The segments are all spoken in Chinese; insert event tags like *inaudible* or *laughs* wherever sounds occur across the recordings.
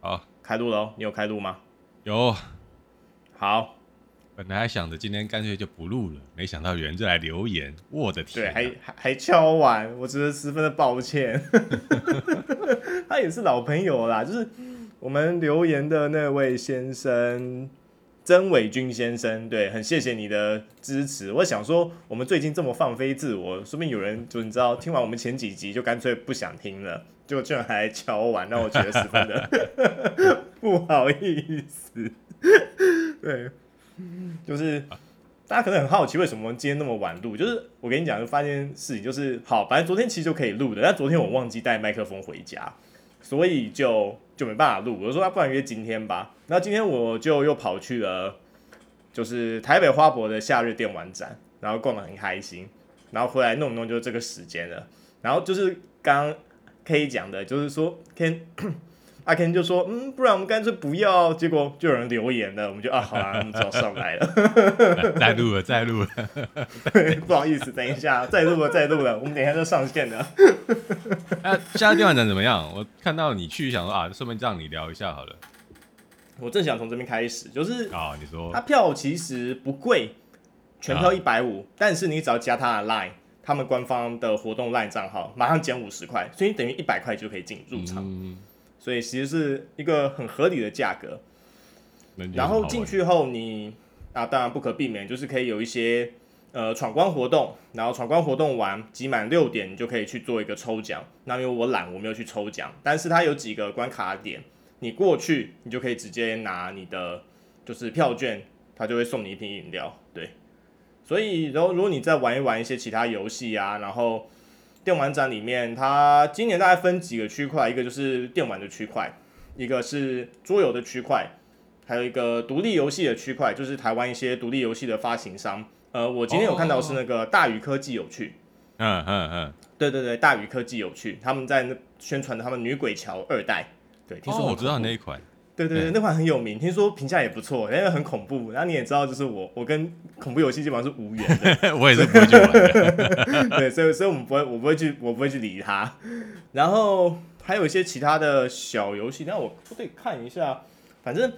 好，开录喽！你有开录吗？有。好，本来还想着今天干脆就不录了，没想到有人就来留言，我的天、啊！对，还还还敲完，我觉得十分的抱歉。*laughs* 他也是老朋友啦，就是我们留言的那位先生。曾伟军先生，对，很谢谢你的支持。我想说，我们最近这么放飞自我，说不定有人就你知道，听完我们前几集就干脆不想听了，就居然还来敲碗，让我觉得十分的 *laughs* 不好意思。对，就是大家可能很好奇，为什么今天那么晚录？就是我跟你讲，就发现事情就是好，反正昨天其实就可以录的，但昨天我忘记带麦克风回家，所以就。就没办法录，我说那不然约今天吧。那今天我就又跑去了，就是台北花博的夏日电玩展，然后逛得很开心，然后回来弄弄就这个时间了。然后就是刚刚 K 讲的，就是说天阿 Ken 就说，嗯，不然我们干脆不要。结果就有人留言了，我们就啊，好啦，我们只好上来了。*laughs* 再录了，再录了。*laughs* 不好意思，等一下，再录了，再录了，我们等一下就上线了。啊，现在电玩展怎么样？我看到你去，想说啊，顺便让你聊一下好了。我正想从这边开始，就是啊，你说，他票其实不贵，全票一百五，但是你只要加他的 Line，他们官方的活动 Line 账号，马上减五十块，所以你等于一百块就可以进入场。嗯所以其实是一个很合理的价格，然后进去后你啊，当然不可避免就是可以有一些呃闯关活动，然后闯关活动完集满六点，你就可以去做一个抽奖。那因为我懒，我没有去抽奖，但是它有几个关卡点，你过去你就可以直接拿你的就是票券，它就会送你一瓶饮料。对，所以然后如果你再玩一玩一些其他游戏啊，然后。电玩展里面，它今年大概分几个区块，一个就是电玩的区块，一个是桌游的区块，还有一个独立游戏的区块，就是台湾一些独立游戏的发行商。呃，我今天有看到是那个大宇科技有趣，嗯嗯嗯，对对对，大宇科技有趣，他们在宣传他们女鬼桥二代，对，听说我知道那一款。对对对，那款很有名，听说评价也不错，因为很恐怖。然后你也知道，就是我我跟恐怖游戏基本上是无缘的，*laughs* 我也是不会去玩的。*laughs* 对，所以所以我们不会，我不会去，我不会去理他。然后还有一些其他的小游戏，那我我得看一下。反正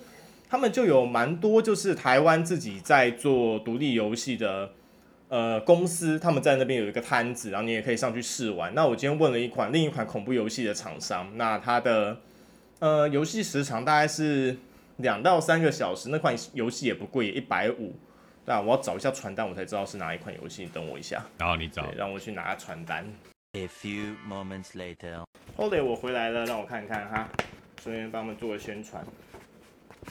他们就有蛮多，就是台湾自己在做独立游戏的呃公司，他们在那边有一个摊子，然后你也可以上去试玩。那我今天问了一款另一款恐怖游戏的厂商，那它的。呃，游戏时长大概是两到三个小时，那款游戏也不贵，一百五。但我要找一下传单，我才知道是哪一款游戏。等我一下。然后你找，让我去拿传单。A few moments later，后来我回来了，让我看看哈，顺便帮我们做个宣传。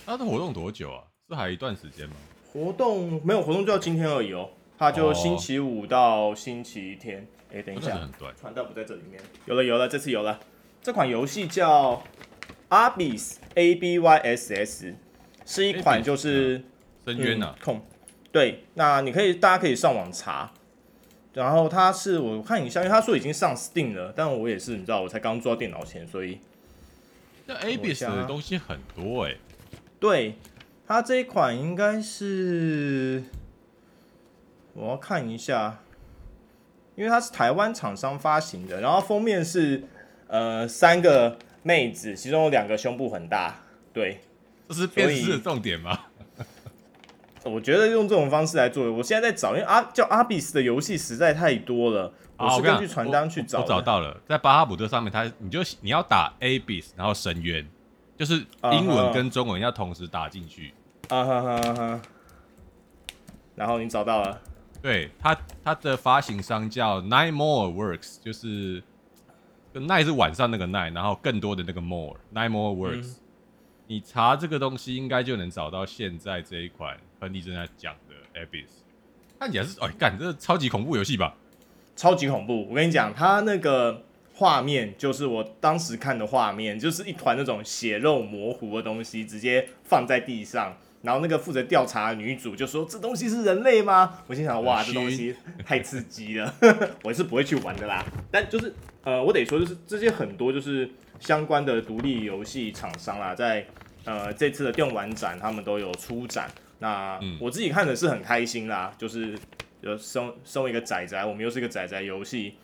它的活动多久啊？是还有一段时间吗？活动没有活动，就要今天而已哦。它就星期五到星期天。哎、哦欸，等一下，传单不在这里面。有了有了，这次有了。这款游戏叫。Abyss A B Y S S 是一款就是深渊呐，控。对，那你可以大家可以上网查，然后它是我看一下，因为他说已经上 Steam 了，但我也是你知道，我才刚坐到电脑前，所以那 Abyss 的东西很多哎、欸，对，它这一款应该是我要看一下，因为它是台湾厂商发行的，然后封面是呃三个。妹子，其中有两个胸部很大，对，这是辨识的重点吗？我觉得用这种方式来做，我现在在找，因为阿叫阿比斯的游戏实在太多了，我是根据传单去找。我找到了，在巴哈姆特上面，它你就你要打 Abyss，然后深渊，就是英文跟中文要同时打进去。啊哈哈哈。然后你找到了？对，它它的发行商叫 Nine More Works，就是。奈是晚上那个 night，，然后更多的那个 more，nine more works，嗯。你查这个东西应该就能找到现在这一款亨利正在讲的 Abyss。看起来是哎干，这是超级恐怖游戏吧？超级恐怖！我跟你讲，它那个画面就是我当时看的画面，就是一团那种血肉模糊的东西直接放在地上。然后那个负责调查的女主就说：“这东西是人类吗？”我心想：“哇，这东西太刺激了，*laughs* 我是不会去玩的啦。”但就是呃，我得说，就是这些很多就是相关的独立游戏厂商啦，在呃这次的电玩展，他们都有出展。那我自己看的是很开心啦，就是就身身为一个仔仔，我们又是一个仔仔游戏，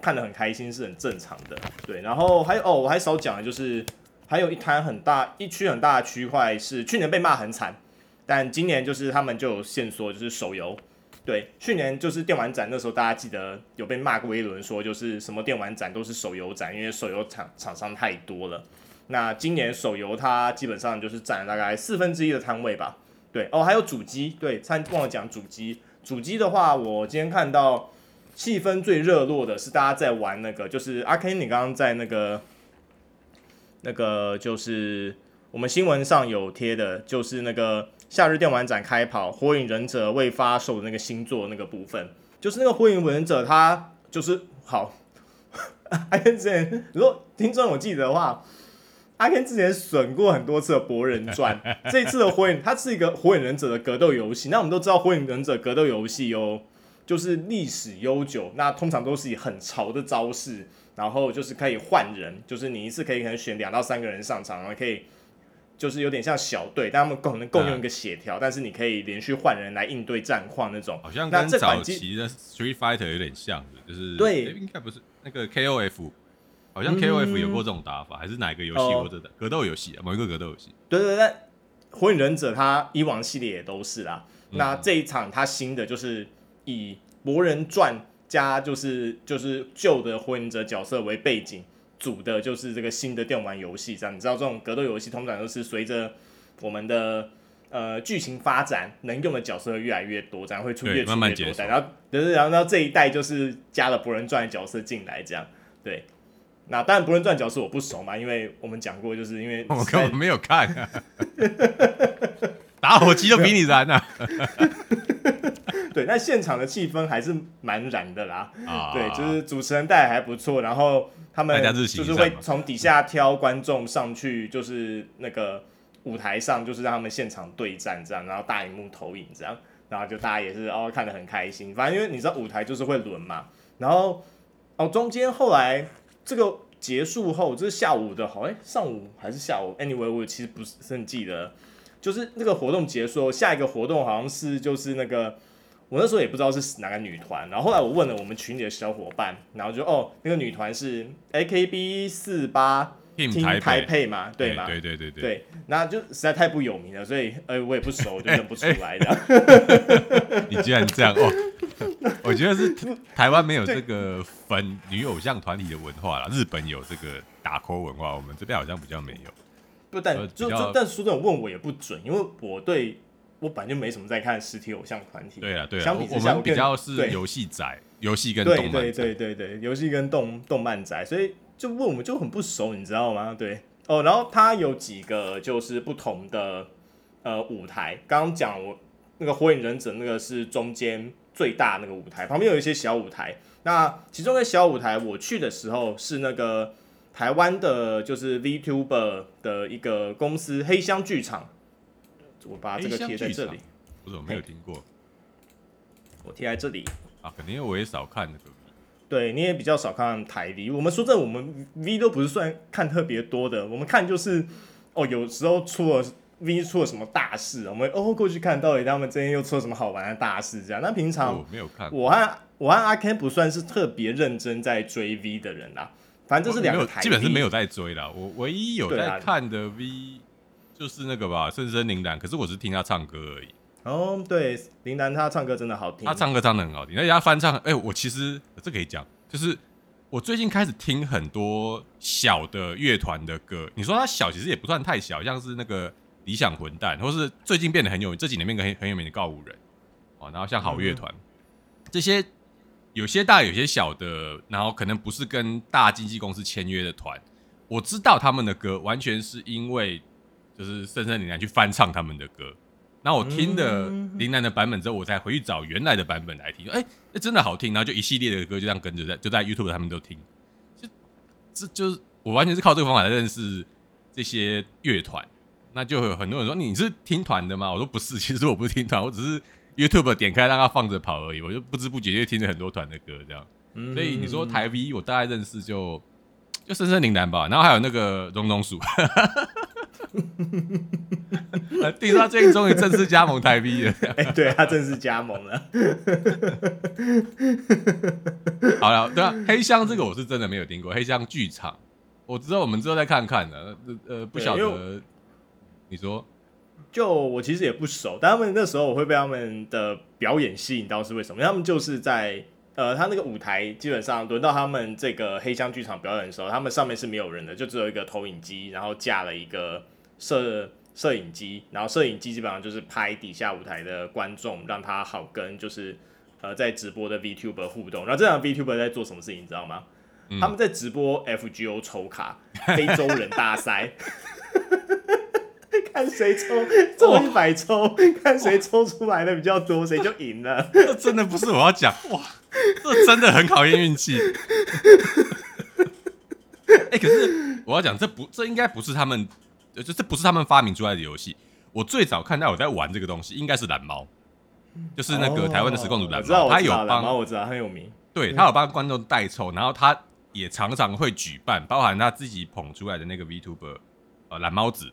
看得很开心是很正常的。对，然后还有哦，我还少讲的就是。还有一摊很大一区很大的区块是去年被骂很惨，但今年就是他们就有线索，就是手游。对，去年就是电玩展那时候，大家记得有被骂过一轮，说就是什么电玩展都是手游展，因为手游厂厂商太多了。那今年手游它基本上就是占了大概四分之一的摊位吧。对哦，还有主机，对，参忘了讲主机。主机的话，我今天看到气氛最热络的是大家在玩那个，就是阿 Ken，你刚刚在那个那个就是我们新闻上有贴的，就是那个。夏日电玩展开跑，火影忍者未发售的那个新作那个部分，就是那个火影忍者，他就是好。*laughs* 阿 Ken，如果听众有记得的话，阿 Ken 之前损过很多次的《博人传》，这一次的火影，它是一个火影忍者的格斗游戏。那我们都知道，火影忍者格斗游戏哦，就是历史悠久，那通常都是以很潮的招式，然后就是可以换人，就是你一次可以可能选两到三个人上场，然后可以。就是有点像小队，但他们可能共用一个血条，嗯、但是你可以连续换人来应对战况那种。好像跟早期的 Street Fighter 有点像，就是对，应该不是那个 KOF，好像 KOF 有过这种打法，嗯、还是哪一个游戏或者格斗游戏啊？某一个格斗游戏。对对对，火影忍者它以往系列也都是啦。嗯、那这一场它新的就是以博人传加就是就是旧的火影忍者角色为背景。组的就是这个新的电玩游戏，这样你知道这种格斗游戏通常都是随着我们的呃剧情发展，能用的角色越来越多，这样会出越出越多代，然后然后然后这一代就是加了博人传的角色进来，这样对。那当然博人传角色我不熟嘛，因为我们讲过，就是因为 *laughs* 我根本没有看，啊，打火机都比你燃啊。*laughs* 对，那现场的气氛还是蛮燃的啦。啊，对，就是主持人带还不错，然后他们就是会 *laughs* 从底下挑观众上去，就是那个舞台上，就是让他们现场对战这样，然后大荧幕投影这样，然后就大家也是哦看得很开心。反正因为你知道舞台就是会轮嘛，然后哦中间后来这个结束后，这是下午的，好哎，上午还是下午？Anyway，我其实不是很记得，就是那个活动结束后，下一个活动好像是就是那个。我那时候也不知道是哪个女团，然后后来我问了我们群里的小伙伴，然后就哦，那个女团是 AKB 四八 Team 台配嘛，对吗？对对对对对，那就实在太不有名了，所以呃我也不熟，我就认不出来的。*laughs* 你居然这样哦？我觉得是台湾没有这个粉女偶像团体的文化啦，日本有这个打 call 文化，我们这边好像比较没有。不，但就就但说这种问我也不准，因为我对。我本来就没什么在看实体偶像团体。对啊，对啊。相比之下，我们比较是游戏宅，游戏跟动漫。对对对对对，游戏跟动动漫宅，所以就问我们就很不熟，你知道吗？对哦，然后他有几个就是不同的呃舞台。刚刚讲我那个火影忍者那个是中间最大那个舞台，旁边有一些小舞台。那其中的小舞台，我去的时候是那个台湾的，就是 VTuber 的一个公司黑箱剧场。我把这个贴在这里，我怎么没有听过？我贴在这里啊，肯定我也少看那个 V。对，你也比较少看台 V。我们说真的，我们 V 都不是算看特别多的。我们看就是哦，有时候出了 V 出了什么大事，我们哦过去看到底他们今天又出了什么好玩的大事这样。那平常我没有看，我和我和阿 Ken 不算是特别认真在追 V 的人啦。反正这是两个台基本是没有在追的。我唯一有在看的 V。就是那个吧，深深林兰。可是我只是听他唱歌而已。哦，对，林兰他唱歌真的好听。他唱歌唱的很好听，而且他翻唱。哎、欸，我其实这可以讲，就是我最近开始听很多小的乐团的歌。你说他小，其实也不算太小，像是那个理想混蛋，或是最近变得很有名，这几年变得很很有名的告五人。哦，然后像好乐团、嗯、这些，有些大，有些小的，然后可能不是跟大经纪公司签约的团。我知道他们的歌，完全是因为。就是深深铃兰去翻唱他们的歌，那我听了林楠的版本之后，我再回去找原来的版本来听，哎、欸，那真的好听，然后就一系列的歌就这样跟着在就在 YouTube 他们都听，就这就是我完全是靠这个方法来认识这些乐团，那就会有很多人说，你是听团的吗？我说不是，其实我不是听团，我只是 YouTube 点开让它放着跑而已，我就不知不觉就听着很多团的歌这样，所以你说台 V 我大概认识就就深深林南吧，然后还有那个荣荣鼠。*laughs* 听说他最近终于正式加盟台 V 了，*laughs* 哎、欸，对他正式加盟了。*laughs* 好了，对啊，黑箱这个我是真的没有听过，黑箱剧场我知道，我们之后再看看的。呃，不晓得，你说，就我其实也不熟，但他们那时候我会被他们的表演吸引到，是为什么？因为他们就是在呃，他那个舞台基本上轮到他们这个黑箱剧场表演的时候，他们上面是没有人的，就只有一个投影机，然后架了一个摄摄影机，然后摄影机基本上就是拍底下舞台的观众，让他好跟就是。呃，在直播的 VTuber 互动，然后这两个 VTuber 在做什么事情，你知道吗？嗯、他们在直播 FGO 抽卡，非洲人大赛，*laughs* *laughs* 看谁抽抽一百抽，哦、*laughs* 看谁抽出来的比较多，谁就赢了。*laughs* 这真的不是我要讲哇，这真的很考验运气。哎、欸，可是我要讲，这不，这应该不是他们，就这不是他们发明出来的游戏。我最早看到我在玩这个东西，应该是蓝猫。就是那个台湾的实况主蓝猫，他有帮，我知道很有名。对，他有帮观众代抽，然后他也常常会举办，包含他自己捧出来的那个 VTuber，呃，蓝猫子，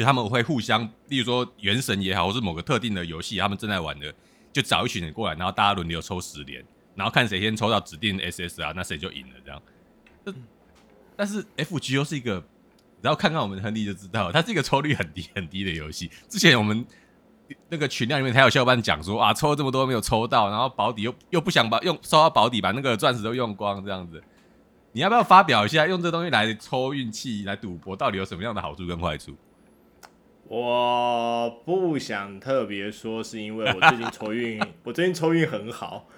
就他们会互相，例如说《原神》也好，或是某个特定的游戏，他们正在玩的，就找一群人过来，然后大家轮流抽十连，然后看谁先抽到指定的 SSR，，那谁就赢了这样。但是 FGO 是一个，然后看看我们的亨利就知道，它是一个抽率很低很低的游戏。之前我们。那个群量里面还有小伙伴讲说啊，抽了这么多没有抽到，然后保底又又不想把用收到保底，把那个钻石都用光这样子。你要不要发表一下，用这东西来抽运气来赌博，到底有什么样的好处跟坏处？我不想特别说，是因为我最近抽运，*laughs* 我最近抽运很好。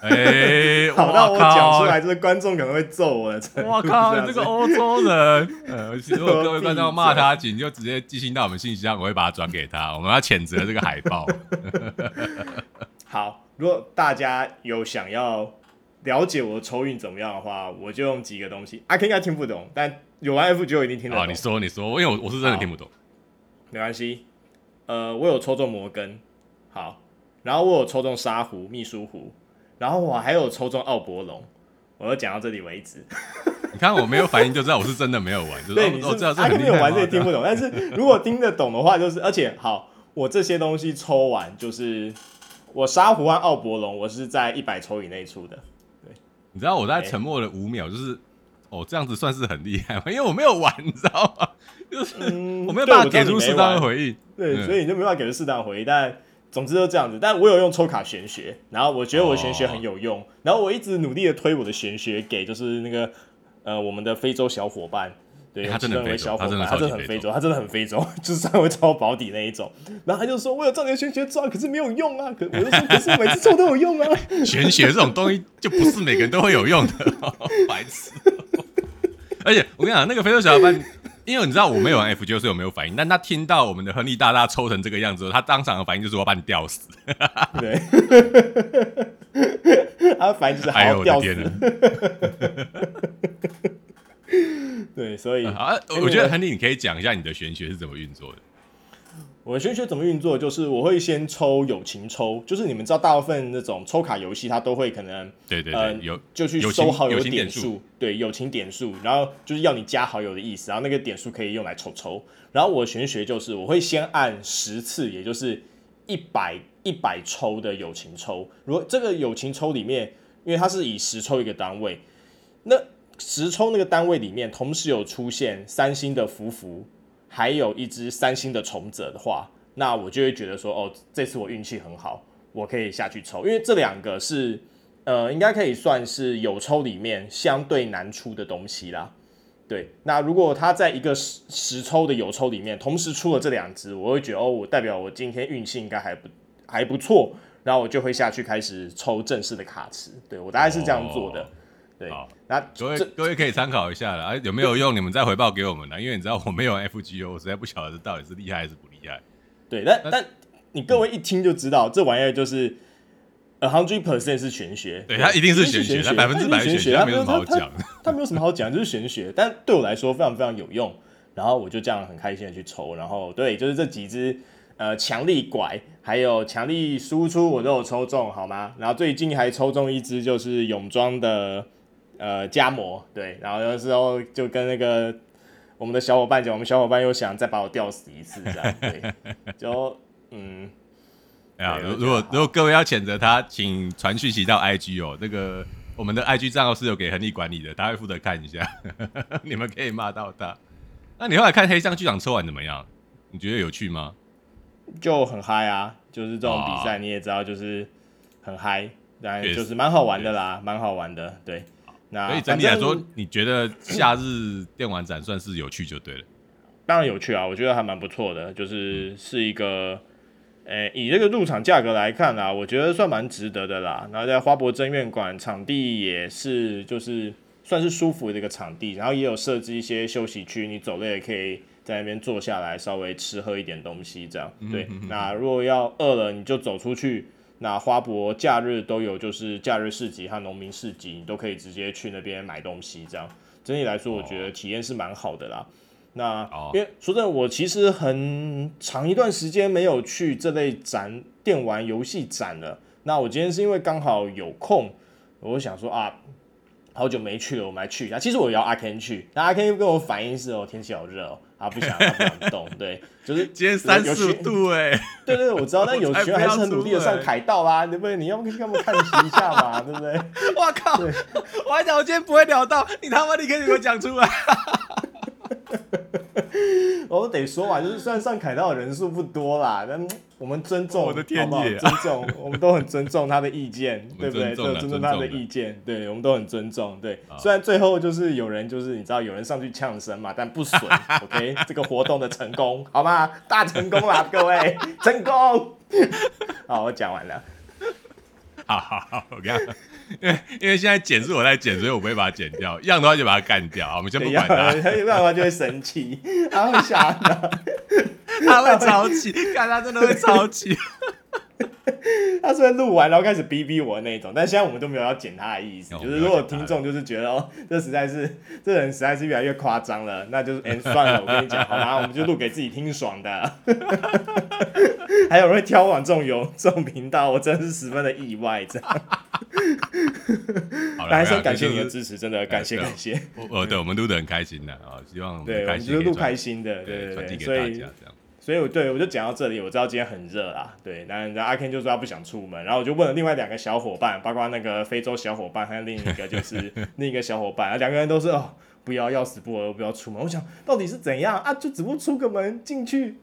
哎、欸，*laughs* 好，那我讲出来，就是观众可能会揍我的。我靠，你这个欧洲人！呃，如果各位观众骂他，请就直接寄信到我们信箱，我会把它转给他。我们要谴责这个海报。*laughs* 好，如果大家有想要了解我的抽运怎么样的话，我就用几个东西。阿 Ken 应该听不懂，但有玩 F 就一定听得懂。你说，你说，因为我我是真的听不懂。没关系，呃，我有抽中摩根，好，然后我有抽中沙狐、秘书狐。然后我还有抽中奥博龙，我就讲到这里为止。*laughs* 你看我没有反应就知道我是真的没有玩。就是、对，你是他肯定有玩，这也听不懂。但是如果听得懂的话，就是而且好，我这些东西抽完就是我沙狐和奥博龙，我是在一百抽以内出的。对，你知道我在沉默了五秒，就是、欸、哦这样子算是很厉害吗？因为我没有玩，你知道吗？就是、嗯、我没有办法给出适当的回应。对，嗯、所以你就没办法给出适当的回应，但。总之就这样子，但我有用抽卡玄学，然后我觉得我的玄学很有用，oh. 然后我一直努力的推我的玄学给就是那个呃我们的非洲小伙伴，对，欸、他真的非洲，他真的他真的很非洲，他真的很非洲，*laughs* 就是他会抽保底那一种，然后他就说我有照你的玄学抓，可是没有用啊，可 *laughs* 我就说可是每次抽都有用啊，*laughs* 玄学这种东西就不是每个人都会有用的，白痴，而且我跟你讲那个非洲小伙伴。因为你知道我没有玩 F 九，所以我没有反应。但他听到我们的亨利大大抽成这个样子，他当场的反应就是我要把你吊死。对，*laughs* 他反应就是好要吊死。*laughs* 对，所以啊，我觉得亨利你可以讲一下你的玄学是怎么运作的。我的玄学怎么运作？就是我会先抽友情抽，就是你们知道，大部分那种抽卡游戏，它都会可能对对对，呃、有就去收好友点数，对友情点数，然后就是要你加好友的意思，然后那个点数可以用来抽抽。然后我玄学就是我会先按十次，也就是一百一百抽的友情抽。如果这个友情抽里面，因为它是以十抽一个单位，那十抽那个单位里面同时有出现三星的福福。还有一只三星的重者的话，那我就会觉得说，哦，这次我运气很好，我可以下去抽，因为这两个是，呃，应该可以算是有抽里面相对难出的东西啦。对，那如果他在一个十十抽的有抽里面同时出了这两只，我会觉得，哦，我代表我今天运气应该还不还不错，然后我就会下去开始抽正式的卡池。对，我大概是这样做的。对，好那各位各位可以参考一下了啊，有没有用？你们再回报给我们呢？因为你知道我没有 FGO，我实在不晓得这到底是厉害还是不厉害。对，但但你各位一听就知道，嗯、这玩意儿就是呃，hundred percent 是玄学。对，它一定是玄学，它百分之百玄学，它没有什么好讲。它没有什么好讲，就是玄学。但对我来说非常非常有用，然后我就这样很开心的去抽，然后对，就是这几只呃强力拐，还有强力输出我都有抽中，好吗？然后最近还抽中一只就是泳装的。呃，加模对，然后有时候就跟那个我们的小伙伴讲，我们小伙伴又想再把我吊死一次，这样对，就嗯，*laughs* 哎呀，如如果如果各位要谴责他，请传讯息到 IG 哦，那个我们的 IG 账号是有给恒力管理的，他会负责看一下，*laughs* 你们可以骂到他。那你后来看黑象剧场抽完怎么样？你觉得有趣吗？就很嗨啊，就是这种比赛你也知道，就是很嗨，当然就是蛮好玩的啦，蛮好玩的。对，那所以整体来说，你觉得夏日电玩展算是有趣就对了。*clears throat* 当然有趣啊，我觉得还蛮不错的，就是是一个。诶、欸，以这个入场价格来看啊，我觉得算蛮值得的啦。然后在花博真院馆场地也是，就是算是舒服的一个场地，然后也有设置一些休息区，你走了也可以在那边坐下来稍微吃喝一点东西，这样。对，那如果要饿了，你就走出去。那花博假日都有，就是假日市集和农民市集，你都可以直接去那边买东西，这样。整体来说，我觉得体验是蛮好的啦。那因为说真的，我其实很长一段时间没有去这类展电玩游戏展了。那我今天是因为刚好有空，我想说啊，好久没去了，我们来去一下。其实我要阿 Ken 去，那阿 Ken 跟我反映是哦，天气好热哦，他不想他不想动，*laughs* 对，就是今天三十度 *laughs* 哎，对，对对，我知道，*laughs* 但有群还是很努力的上凯道啦，对不对？你要不要跟他们看齐一下嘛，对不对？我靠，我还讲我今天不会聊到，你他妈你可以给我讲出来。*laughs* 我得说嘛，就是虽然上凯道的人数不多啦，但我们尊重，我的天爷、啊，尊重，*laughs* 我们都很尊重他的意见，对不对？都尊重他的意见，对，我们都很尊重。对，虽然最后就是有人就是你知道有人上去呛声嘛，但不损。OK，*laughs* 这个活动的成功，好吗？大成功啦，各位，成功。好，我讲完了。好好好，我跟你讲。*laughs* 因为因为现在剪是我在剪，所以我不会把它剪掉。一样的话就把它干掉。我们先不管它，要不然的话就会生气，*laughs* 他会吓到，他会超气，看他真的会超气。*laughs* 他虽然录完然后开始逼逼我的那种，但现在我们都没有要剪他的意思。就是如果听众就是觉得哦，这实在是 *laughs* 这人实在是越来越夸张了，那就是哎、*laughs* 欸、算了，我跟你讲，好吗？我们就录给自己听爽的。还有人会挑往这种有这种频道，我真的是十分的意外，这样。还是感谢你的支持，真的感谢感谢。呃，对，我们录的很开心的啊，希望对，我们就是录开心的，对对对，所以所以我对我就讲到这里，我知道今天很热啦，对，然后阿 Ken 就说他不想出门，然后我就问了另外两个小伙伴，包括那个非洲小伙伴，还有另一个就是 *laughs* 另一个小伙伴，两个人都是哦，不要要死不活不要出门。我想到底是怎样啊？就只不过出个门进去。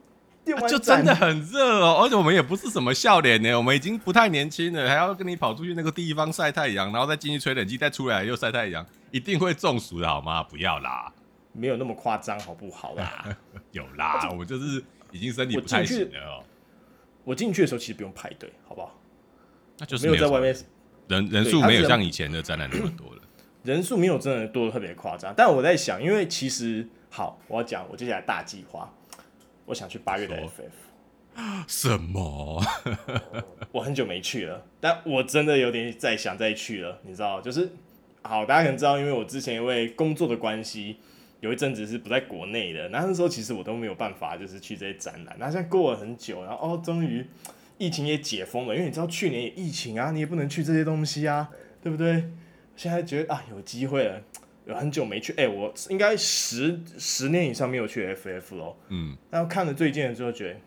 啊、就真的很热哦，而且我们也不是什么笑脸呢，我们已经不太年轻了，还要跟你跑出去那个地方晒太阳，然后再进去吹冷气，再出来又晒太阳，一定会中暑的好吗？不要啦，没有那么夸张，好不好啦？*laughs* 有啦，我就是已经身体不太行了哦。我进去的时候其实不用排队，好不好？那就是没有，在外面人人数没有像以前的展览那么多了，*coughs* 人数没有真的多的特别夸张。但我在想，因为其实好，我要讲我接下来大计划。我想去八月的 FF，*gasps* 什么？*laughs* 我很久没去了，但我真的有点再想再去了。你知道，就是好，大家可能知道，因为我之前因为工作的关系，有一阵子是不在国内的。那那时候其实我都没有办法，就是去这些展览。那现在过了很久，然后哦，终于疫情也解封了。因为你知道去年也疫情啊，你也不能去这些东西啊，*laughs* 对不对？现在觉得啊，有机会了。有很久没去，哎、欸，我应该十十年以上没有去 FF 咯。嗯，然后看了最近的之后，觉得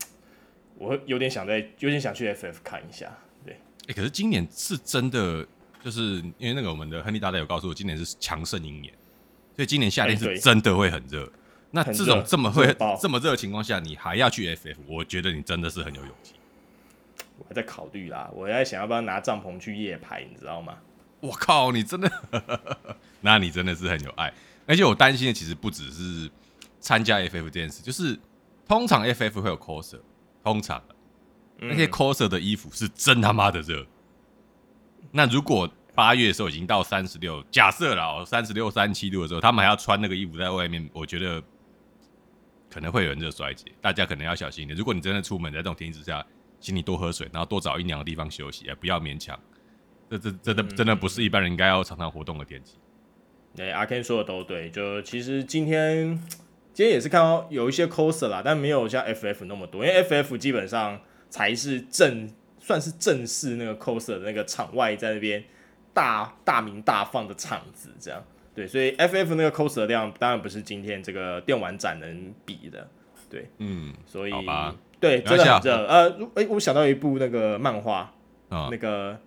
我有点想在，有点想去 FF 看一下。对，哎、欸，可是今年是真的，就是因为那个我们的亨利大大有告诉我，今年是强盛一年，所以今年夏天是真的会很热。欸、那这种这么会这么热的情况下，你还要去 FF，我觉得你真的是很有勇气。我还在考虑啦，我在想要不要拿帐篷去夜排，你知道吗？我靠，你真的，*laughs* 那你真的是很有爱。而且我担心的其实不只是参加 FF 这件事，就是通常 FF 会有 coser，通常那些 coser 的衣服是真他妈的热。那如果八月的时候已经到三十六，假设了，三十六、三十七度的时候，他们还要穿那个衣服在外面，我觉得可能会有人热衰竭，大家可能要小心一点。如果你真的出门在这种天气之下，请你多喝水，然后多找阴凉的地方休息，也不要勉强。这这真的真的不是一般人应该要常常活动的天气。对、阿 Ken 说的都对。就其实今天今天也是看到有一些 coser 啦，但没有像 FF 那么多，因为 FF 基本上才是正算是正式那个 coser 的那个场外在那边大大名大放的场子，这样对。所以 FF 那个 coser 量当然不是今天这个电玩展能比的。对，嗯，所以对，真的很热。呃，哎、欸，我想到一部那个漫画，哦、那个。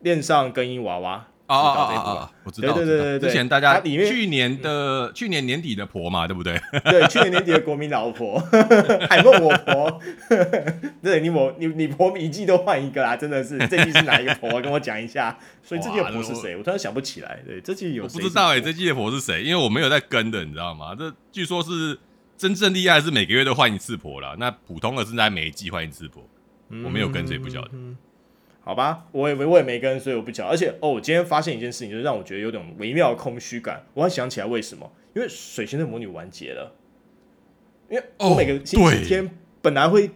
恋上更衣娃娃，哦哦哦哦，我知道，对对对对，之前大家去年的去年年底的婆嘛，对不对？对，去年年底的国民老婆，还问我婆，对你我你你婆一季都换一个啦，真的是这季是哪一个婆？跟我讲一下。所以这季的婆是谁？我突然想不起来。对，这季有我不知道哎，这季的婆是谁？因为我没有在跟的，你知道吗？这据说是真正厉害是每个月都换一次婆了，那普通的是在每一季换一次婆。我没有跟，所以不晓得。好吧，我也没我也没跟，所以我不晓得。而且哦，我今天发现一件事情，就是让我觉得有点微妙的空虚感。我还想起来为什么？因为《水星的魔女》完结了。因为我每个星期天本来会，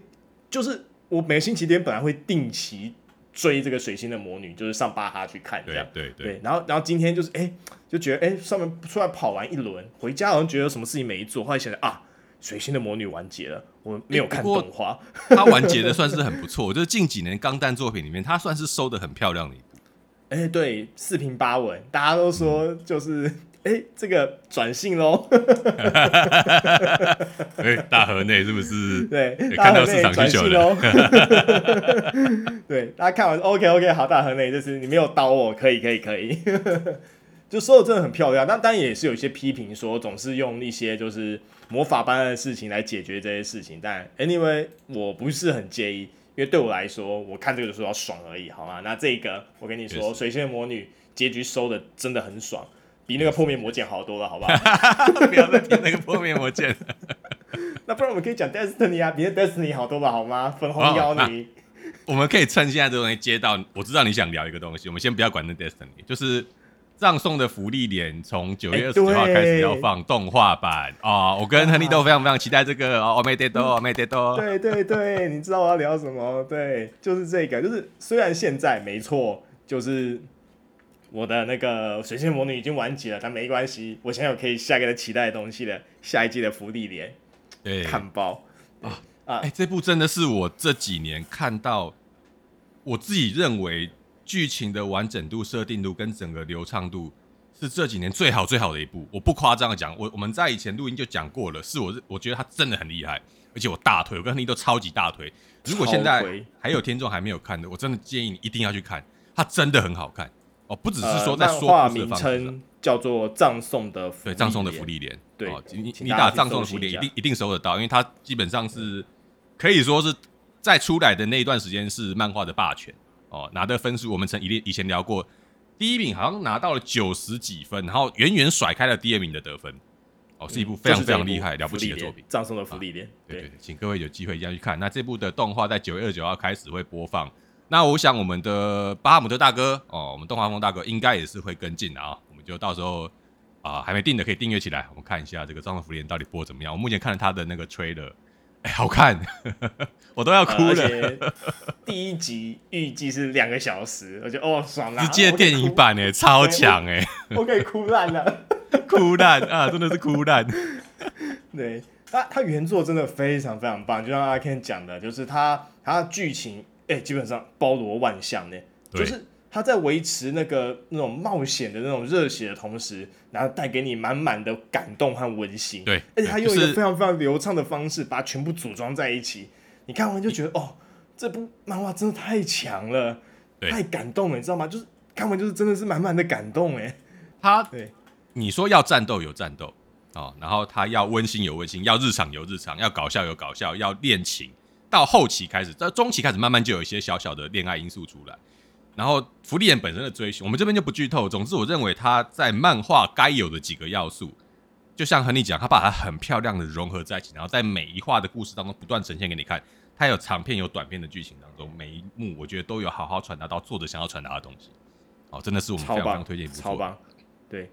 就是我每个星期天本来会定期追这个《水星的魔女》，就是上巴哈去看这样。对对，对，对。然后然后今天就是哎，就觉得哎，上面出来跑完一轮，回家好像觉得有什么事情没做，后来想想啊。水星的魔女完结了，我没有看动画。*laughs* 它完结的算是很不错，就是近几年钢弹作品里面，它算是收的很漂亮的一部。哎、欸，对，四平八稳，大家都说就是，哎、嗯欸，这个转性喽。哎、欸，大河内是不是？*laughs* 对，欸、看到市场需求了。*laughs* 对，大家看完，OK OK，好，大河内，就是你没有刀哦，可以可以可以。就说的真的很漂亮，但当然也是有一些批评，说总是用一些就是魔法般的事情来解决这些事情。但 anyway，我不是很介意，因为对我来说，我看这个的时候要爽而已，好吗？那这个我跟你说，水仙魔女结局收的真的很爽，比那个破灭魔剑好多了，好不好？*laughs* 不要再提那个破灭魔剑。那不然我们可以讲 Destiny 啊，比那 Destiny 好多吧，好吗？粉红妖女。我们可以趁现在这东西接到，我知道你想聊一个东西，我们先不要管那 Destiny，就是。葬送的福利脸从九月二十九号开始要放动画版啊、欸哦！我跟亨利都非常非常期待这个哦，没得多，*laughs* 没得多。对对对，你知道我要聊什么？对，就是这个，就是虽然现在没错，就是我的那个水星魔女已经完结了，但没关系，我现在有可以下一个期待的东西了，下一季的福利脸，对，看包啊啊！哎、欸，这部真的是我这几年看到，我自己认为。剧情的完整度、设定度跟整个流畅度是这几年最好最好的一部。我不夸张的讲，我我们在以前录音就讲过了，是我我觉得他真的很厉害，而且我大推，我跟亨利都超级大推。如果现在还有听众还没有看的，我真的建议你一定要去看，它真的很好看哦。不只是说在说话名称叫做《葬送的对葬送的福利莲》，对，你你打《葬送的福利莲》一定一定收得到，因为它基本上是可以说是在出来的那一段时间是漫画的霸权。哦，拿的分数我们曾以以前聊过，第一名好像拿到了九十几分，然后远远甩开了第二名的得分。哦，是一部非常非常厉害、了不起的作品，《葬送的福利莲》。对对，请各位有机会一定要去看。那这部的动画在九月二十九号开始会播放。那我想我们的巴哈姆特大哥哦，我们动画风大哥应该也是会跟进的啊。我们就到时候啊，还没定的可以订阅起来，我们看一下这个《葬送福利莲》到底播怎么样。我目前看了他的那个 trailer。哎，好看，*laughs* 我都要哭了。第一集预计是两个小时，我觉得哦，爽啊！直接电影版哎，超强哎，我可以哭烂了，*laughs* 哭烂啊，真的是哭烂。*laughs* 对，他他原作真的非常非常棒，就像阿 Ken 讲的，就是他他剧情哎，基本上包罗万象呢，就是。他在维持那个那种冒险的那种热血的同时，然后带给你满满的感动和温馨。对，而且他用一个非常非常流畅的方式把它全部组装在一起。你看完就觉得哦，这部漫画真的太强了，太感动了，你知道吗？就是看完就是真的是满满的感动哎。他对你说要战斗有战斗哦，然后他要温馨有温馨，要日常有日常，要搞笑有搞笑，要恋情。到后期开始，到中期开始，慢慢就有一些小小的恋爱因素出来。然后福利眼本身的追寻，我们这边就不剧透。总之，我认为他在漫画该有的几个要素，就像和你讲，他把它很漂亮的融合在一起，然后在每一话的故事当中不断呈现给你看。它有长片有短片的剧情当中，每一幕我觉得都有好好传达到作者想要传达的东西。哦，真的是我们非常非常推荐一部超棒，对，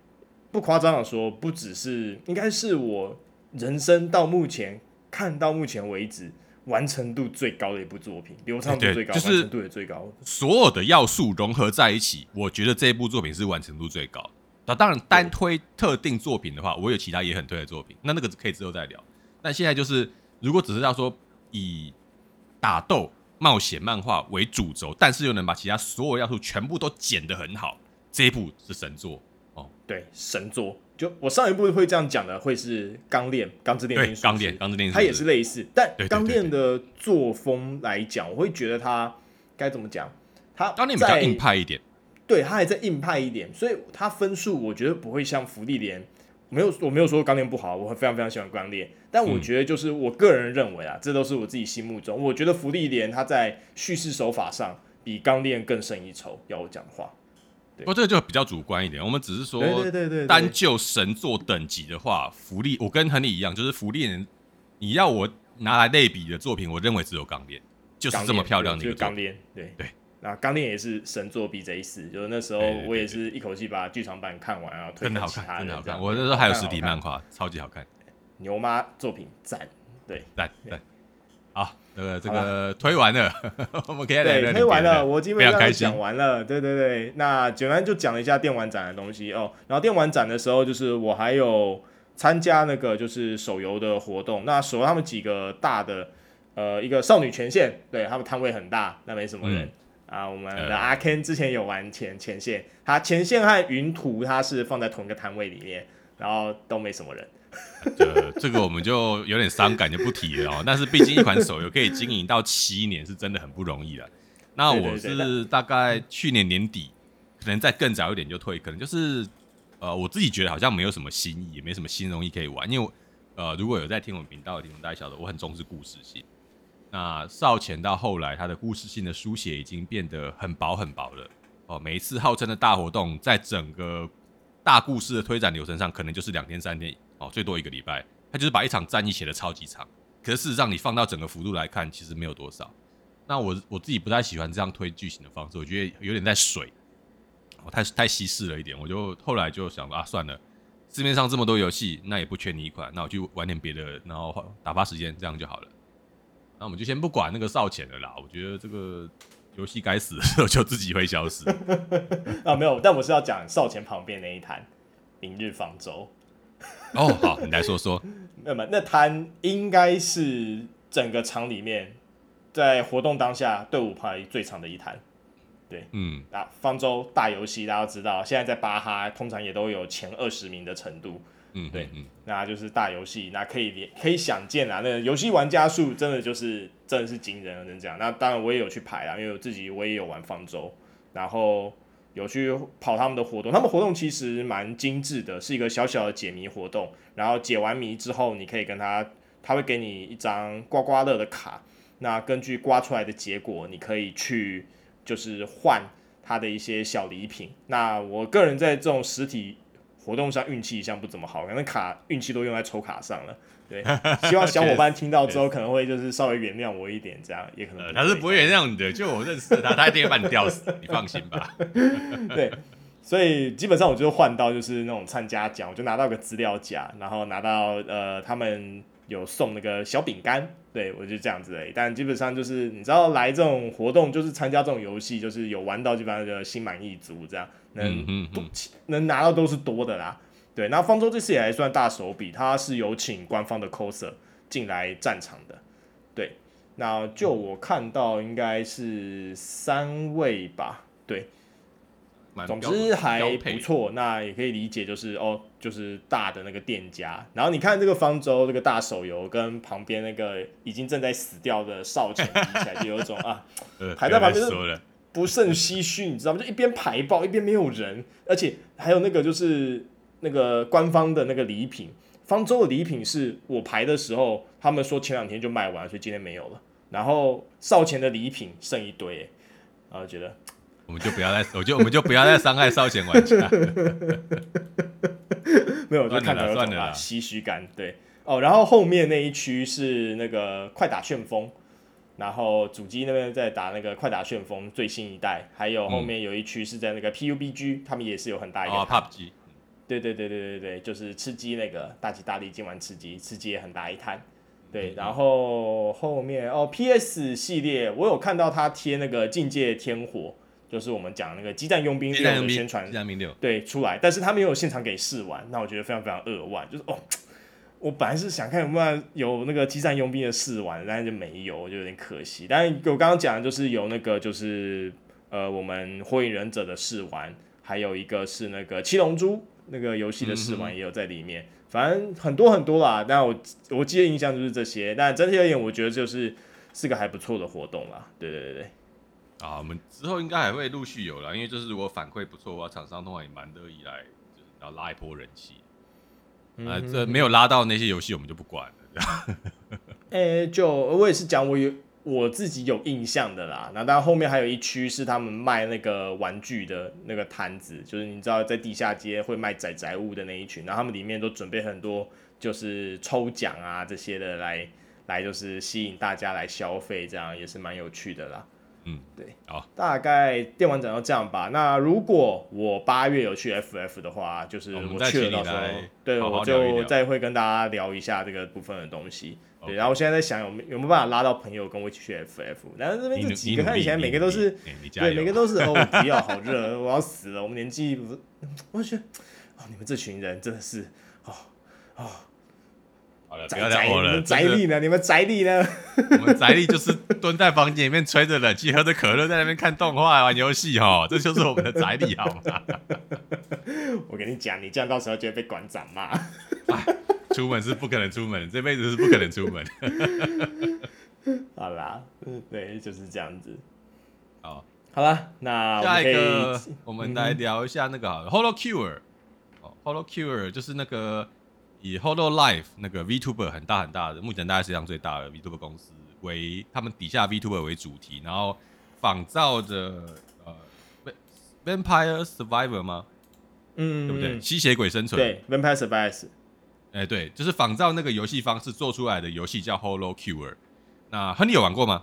不夸张的说，不只是，应该是我人生到目前看到目前为止。完成度最高的一部作品，流畅度最高，完成度也最高。所有的要素融合在一起，我觉得这一部作品是完成度最高。那当然，单推特定作品的话，我有其他也很推的作品，那那个可以之后再聊。但现在就是，如果只是要说以打斗、冒险漫画为主轴，但是又能把其他所有要素全部都剪得很好，这一部是神作哦。对，神作。就我上一部会这样讲的，会是《钢炼》《钢之炼金术师》，钢炼，钢之炼金术，它也是类似，但《钢炼》的作风来讲，我会觉得它该怎么讲？它钢炼比较硬派一点。对他还在硬派一点，所以它分数我觉得不会像芙莉莲，没有我没有说钢炼不好，我非常非常喜欢钢炼，但我觉得就是我个人认为啊，这都是我自己心目中，我觉得芙莉莲他在叙事手法上比钢炼更胜一筹，要我讲的话。不过这个就比较主观一点，我们只是说，对对对，单就神作等级的话，福利我跟亨利一样，就是福利人，你要我拿来类比的作品，我认为只有钢炼，就是这么漂亮的一个钢炼，对对。那钢炼也是神作 BJ 四，就是那时候我也是一口气把剧场版看完啊，真的好看，真的好看。我那时候还有实体漫画，超级好看。牛妈作品赞，对赞赞。好，这个这个推完了，*laughs* 我们可以对推完了，我基本上讲完了。对对对，那简单就讲了一下电玩展的东西哦。然后电玩展的时候，就是我还有参加那个就是手游的活动。那手游他们几个大的，呃，一个少女权限，对他们摊位很大，那没什么人。啊，我们的阿 Ken 之前有玩前前线，他前线和云图他是放在同一个摊位里面，然后都没什么人。这 *laughs* 这个我们就有点伤感，就不提了哦。但是毕竟一款手游可以经营到七年，是真的很不容易了。那我是大概去年年底，可能再更早一点就退，可能就是呃，我自己觉得好像没有什么新意，也没什么新东西可以玩。因为呃，如果有在听我们频道的听众，大家晓得我很重视故事性。那少前到后来，他的故事性的书写已经变得很薄很薄了哦。每一次号称的大活动，在整个大故事的推展流程上，可能就是两天三天哦，最多一个礼拜。他就是把一场战役写的超级长，可是事实上你放到整个幅度来看，其实没有多少。那我我自己不太喜欢这样推剧情的方式，我觉得有点在水，我太太稀释了一点。我就后来就想啊，算了，市面上这么多游戏，那也不缺你一款，那我去玩点别的，然后打发时间，这样就好了。那我们就先不管那个少钱了啦，我觉得这个游戏该死的时候就自己会消失。*laughs* 啊，没有，但我是要讲少前旁边那一摊明日方舟。哦，好，你来说说。那么那摊应该是整个场里面在活动当下队伍排最长的一摊。对，嗯，啊，方舟大游戏大家都知道，现在在巴哈通常也都有前二十名的程度。嗯，对，嗯，那就是大游戏，那可以连可以想见啊，那游戏玩家数真的就是真的是惊人，能这样。那当然我也有去排啊，因为我自己我也有玩方舟，然后有去跑他们的活动，他们活动其实蛮精致的，是一个小小的解谜活动。然后解完谜之后，你可以跟他，他会给你一张刮刮乐的卡，那根据刮出来的结果，你可以去就是换他的一些小礼品。那我个人在这种实体。活动上运气一向不怎么好，可能卡运气都用在抽卡上了。对，*laughs* 希望小伙伴听到之后可能会就是稍微原谅我一点，这样也可能、呃。他是不会原谅你的，*laughs* 就我认识他，他一定会把你吊死，*laughs* 你放心吧。对，所以基本上我就换到就是那种参加奖，我就拿到个资料夹，然后拿到呃他们有送那个小饼干，对我就这样子而已。但基本上就是你知道来这种活动就是参加这种游戏，就是有玩到基本上就心满意足这样。能不能拿到都是多的啦，对。那方舟这次也还算大手笔，他是有请官方的 coser 进来战场的，对。那就我看到应该是三位吧，对。总之还不错，那也可以理解就是哦，就是大的那个店家。然后你看这个方舟这个大手游跟旁边那个已经正在死掉的少城 *laughs* 比起来，就有一种啊，排在旁边不胜唏嘘，你知道吗？就一边排爆，一边没有人，而且还有那个就是那个官方的那个礼品，方舟的礼品是我排的时候，他们说前两天就卖完，所以今天没有了。然后少前的礼品剩一堆，然后觉得我们就不要再，我就我们就不要再伤害少前玩家。*laughs* 没有，就看到有唏嘘感。对哦，然后后面那一区是那个快打旋风。然后主机那边在打那个快打旋风最新一代，还有后面有一区是在那个 PUBG，他们也是有很大一个。哦，PUBG。对对对对对对，就是吃鸡那个大吉大利今晚吃鸡，吃鸡也很大一摊。对，然后后面哦 PS 系列，我有看到他贴那个境界天火，就是我们讲那个激战佣兵六的宣传，对出来，但是他没有现场给试玩，那我觉得非常非常扼腕，就是哦。我本来是想看有没有有那个激战佣兵的试玩，但是就没有，就有点可惜。但我刚刚讲的就是有那个就是呃我们火影忍者的试玩，还有一个是那个七龙珠那个游戏的试玩也有在里面，反正很多很多啦。但我我记得印象就是这些，但整体而言，我觉得就是是个还不错的活动啦。对对对对。啊，我们之后应该还会陆续有了，因为就是如果反馈不错的话，厂商通常也蛮乐意来，就是要拉一波人气。嗯、呃，这没有拉到那些游戏，我们就不管了。*laughs* 哎、欸，就我也是讲我有我自己有印象的啦。那当然后面还有一区是他们卖那个玩具的那个摊子，就是你知道在地下街会卖仔宅物的那一群，然后他们里面都准备很多就是抽奖啊这些的来来就是吸引大家来消费，这样也是蛮有趣的啦。嗯，对，好，大概电玩展要这样吧。那如果我八月有去 FF 的话，就是我去了到时候，对，我就再会跟大家聊一下这个部分的东西。对，然后我现在在想有没有没有办法拉到朋友跟我一起去 FF。但是这边这几个看起来每个都是，对，每个都是哦，不要好热，我要死了。我们年纪我觉得哦，你们这群人真的是哦哦。宅宅，你们宅力呢？你们宅力呢？我们宅力就是蹲在房间里面吹着冷气，喝着可乐，在那边看动画、玩游戏，哈，这就是我们的宅力，好吗？*laughs* 我跟你讲，你这样到时候就会被馆长骂。*laughs* 出门是不可能出门，这辈子是不可能出门。*laughs* 好啦，对，就是这样子。好，好了，那下一个我们来聊一下那个 HoloCure。哦，HoloCure 就是那个。以 Hololive 那个 VTuber 很大很大的，目前大概世界上最大的 VTuber 公司为他们底下 VTuber 为主题，然后仿造的呃 Vampire Survivor 吗？嗯，对不对？吸血鬼生存。对，Vampire Survivor。哎、欸，对，就是仿造那个游戏方式做出来的游戏叫 HoloCure。那亨利有玩过吗？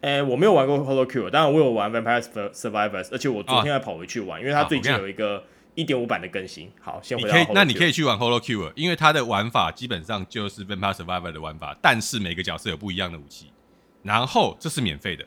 哎、欸，我没有玩过 HoloCure，当然我有玩 Vampire Survivors，而且我昨天还跑回去玩，啊、因为它最近有一个。一点五版的更新，好，先回到。你可以，那你可以去玩 HoloCure，因为它的玩法基本上就是 Vampire Survivor 的玩法，但是每个角色有不一样的武器，然后这是免费的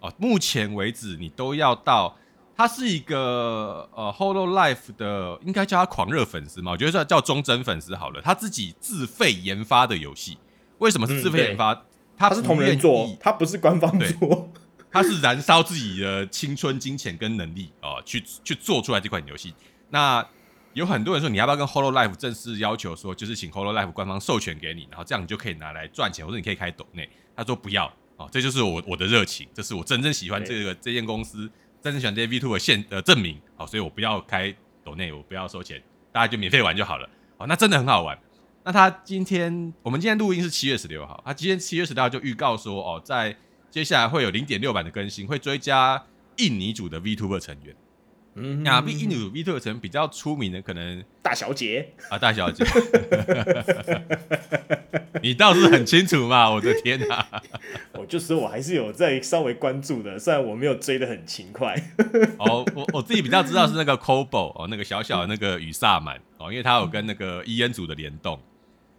哦。目前为止，你都要到，它是一个呃 Holo Life 的，应该叫他狂热粉丝嘛？我觉得叫叫忠贞粉丝好了。他自己自费研发的游戏，为什么是自费研发？他、嗯、是同人做，他不是官方做。他是燃烧自己的青春、金钱跟能力哦，去去做出来这款游戏。那有很多人说，你要不要跟 Hololive 正式要求说，就是请 Hololive 官方授权给你，然后这样你就可以拿来赚钱，或者你可以开抖内。他说不要哦，这就是我我的热情，这是我真正喜欢这个这间公司，真正喜欢这些 VTuber 现呃证明。好，所以我不要开抖内，我不要收钱，大家就免费玩就好了。哦，那真的很好玩。那他今天我们今天录音是七月十六号，他今天七月十六号就预告说哦，在接下来会有零点六版的更新，会追加印尼组的 VTuber 成员。嗯，那啊，印尼组 VTuber 成员比较出名的可能大小姐啊，大小姐，*laughs* 你倒是很清楚嘛！*laughs* 我的天哪，我就说我还是有在稍微关注的，虽然我没有追的很勤快。哦，我我自己比较知道是那个 Kobo 哦，那个小小的那个雨萨满哦，因为他有跟那个伊恩组的联动。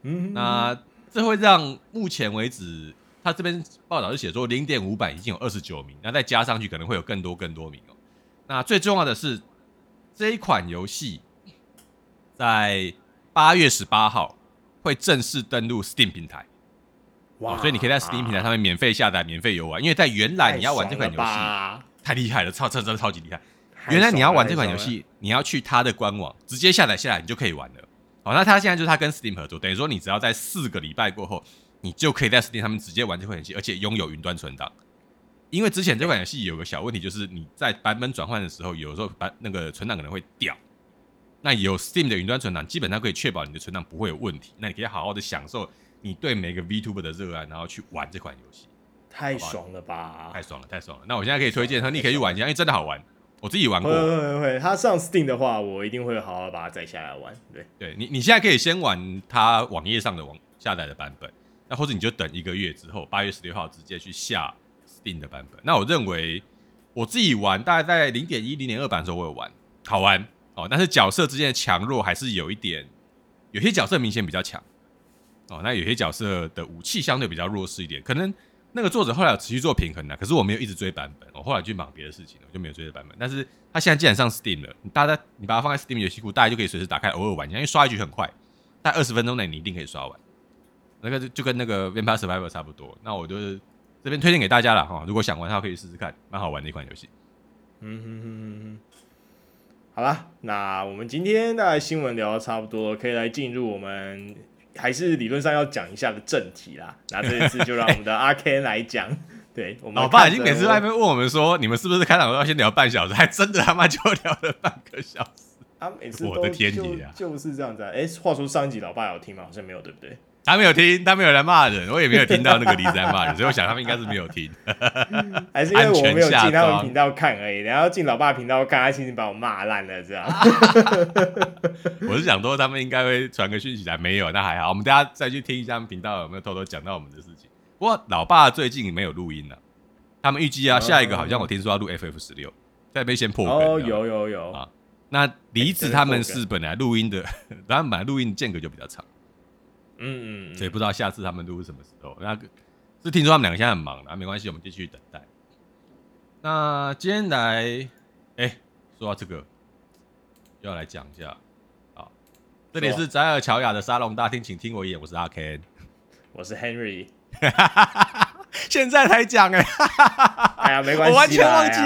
嗯，那这会让目前为止。他这边报道是写说，零点五版已经有二十九名，那再加上去可能会有更多更多名哦。那最重要的是，这一款游戏在八月十八号会正式登陆 Steam 平台，哇！所以你可以在 Steam 平台上面免费下载、免费游玩。因为在原来你要玩这款游戏太厉害了，超超超超级厉害。原来你要玩这款游戏，你要去它的官网直接下载下来，你就可以玩了。好，那他现在就是他跟 Steam 合作，等于说你只要在四个礼拜过后。你就可以在 Steam 上面直接玩这款游戏，而且拥有云端存档。因为之前这款游戏有个小问题，就是你在版本转换的时候，有时候版那个存档可能会掉。那有 Steam 的云端存档，基本上可以确保你的存档不会有问题。那你可以好好的享受你对每个 VTuber 的热爱，然后去玩这款游戏。太爽了吧！太爽了，太爽了。那我现在可以推荐他，你可以去玩一下，因为真的好玩。我自己玩过。会会会，他上 Steam 的话，我一定会好好把它载下来玩。对，对你你现在可以先玩他网页上的网下载的版本。那或者你就等一个月之后，八月十六号直接去下 Steam 的版本。那我认为我自己玩，大概在零点一、零点二版的时候我有玩，好玩哦。但是角色之间的强弱还是有一点，有些角色明显比较强哦。那有些角色的武器相对比较弱势一点，可能那个作者后来有持续做平衡的。可是我没有一直追版本，我后来去忙别的事情了，我就没有追这版本。但是他现在既然上 Steam 了，你大家你把它放在 Steam 游戏库，大家就可以随时打开偶尔玩一下，因为刷一局很快，在二十分钟内你一定可以刷完。那个就跟那个 Vampire Survivor 差不多，那我就是这边推荐给大家了哈，如果想玩的话可以试试看，蛮好玩的一款游戏。嗯哼哼哼哼，好了，那我们今天大概新闻聊的差不多，可以来进入我们还是理论上要讲一下的正题啦。那这一次就让我们的阿 Ken 来讲。对，我们老爸已经每次在那边问我们说，你们是不是开场都要先聊半小时？还真的他妈就聊了半个小时。他每次我的天爷啊，就是这样子啊！哎，话说上一集老爸有听吗？好像没有，对不对？他没有听，他没有来骂人，我也没有听到那个李子在骂人，所以我想他们应该是没有听，*laughs* 还是因为我没有进他们频道看而已。然后进老爸频道看，他心情把我骂烂了，这样。*laughs* 我是想说他们应该会传个讯息来，没有，那还好。我们大家再去听一下他们频道有没有偷偷讲到我们的事情。不过老爸最近没有录音了，他们预计啊，下一个好像我听说要录 FF 十六，再被先破梗。哦，有有有啊。那李子他们是本来录音的，*laughs* 他们本来录音间隔就比较长。嗯嗯，所以不知道下次他们录是什么时候。那个是听说他们两个现在很忙啊，没关系，我们继续等待。那今天来，哎、欸，说到这个，要来讲一下。好，这里是宅尔乔亚的沙龙大厅，请听我一眼，我是阿 Ken，我是 Henry。*laughs* *laughs* 现在才讲哎、欸，哎呀，*laughs* 没关系，我完全忘记。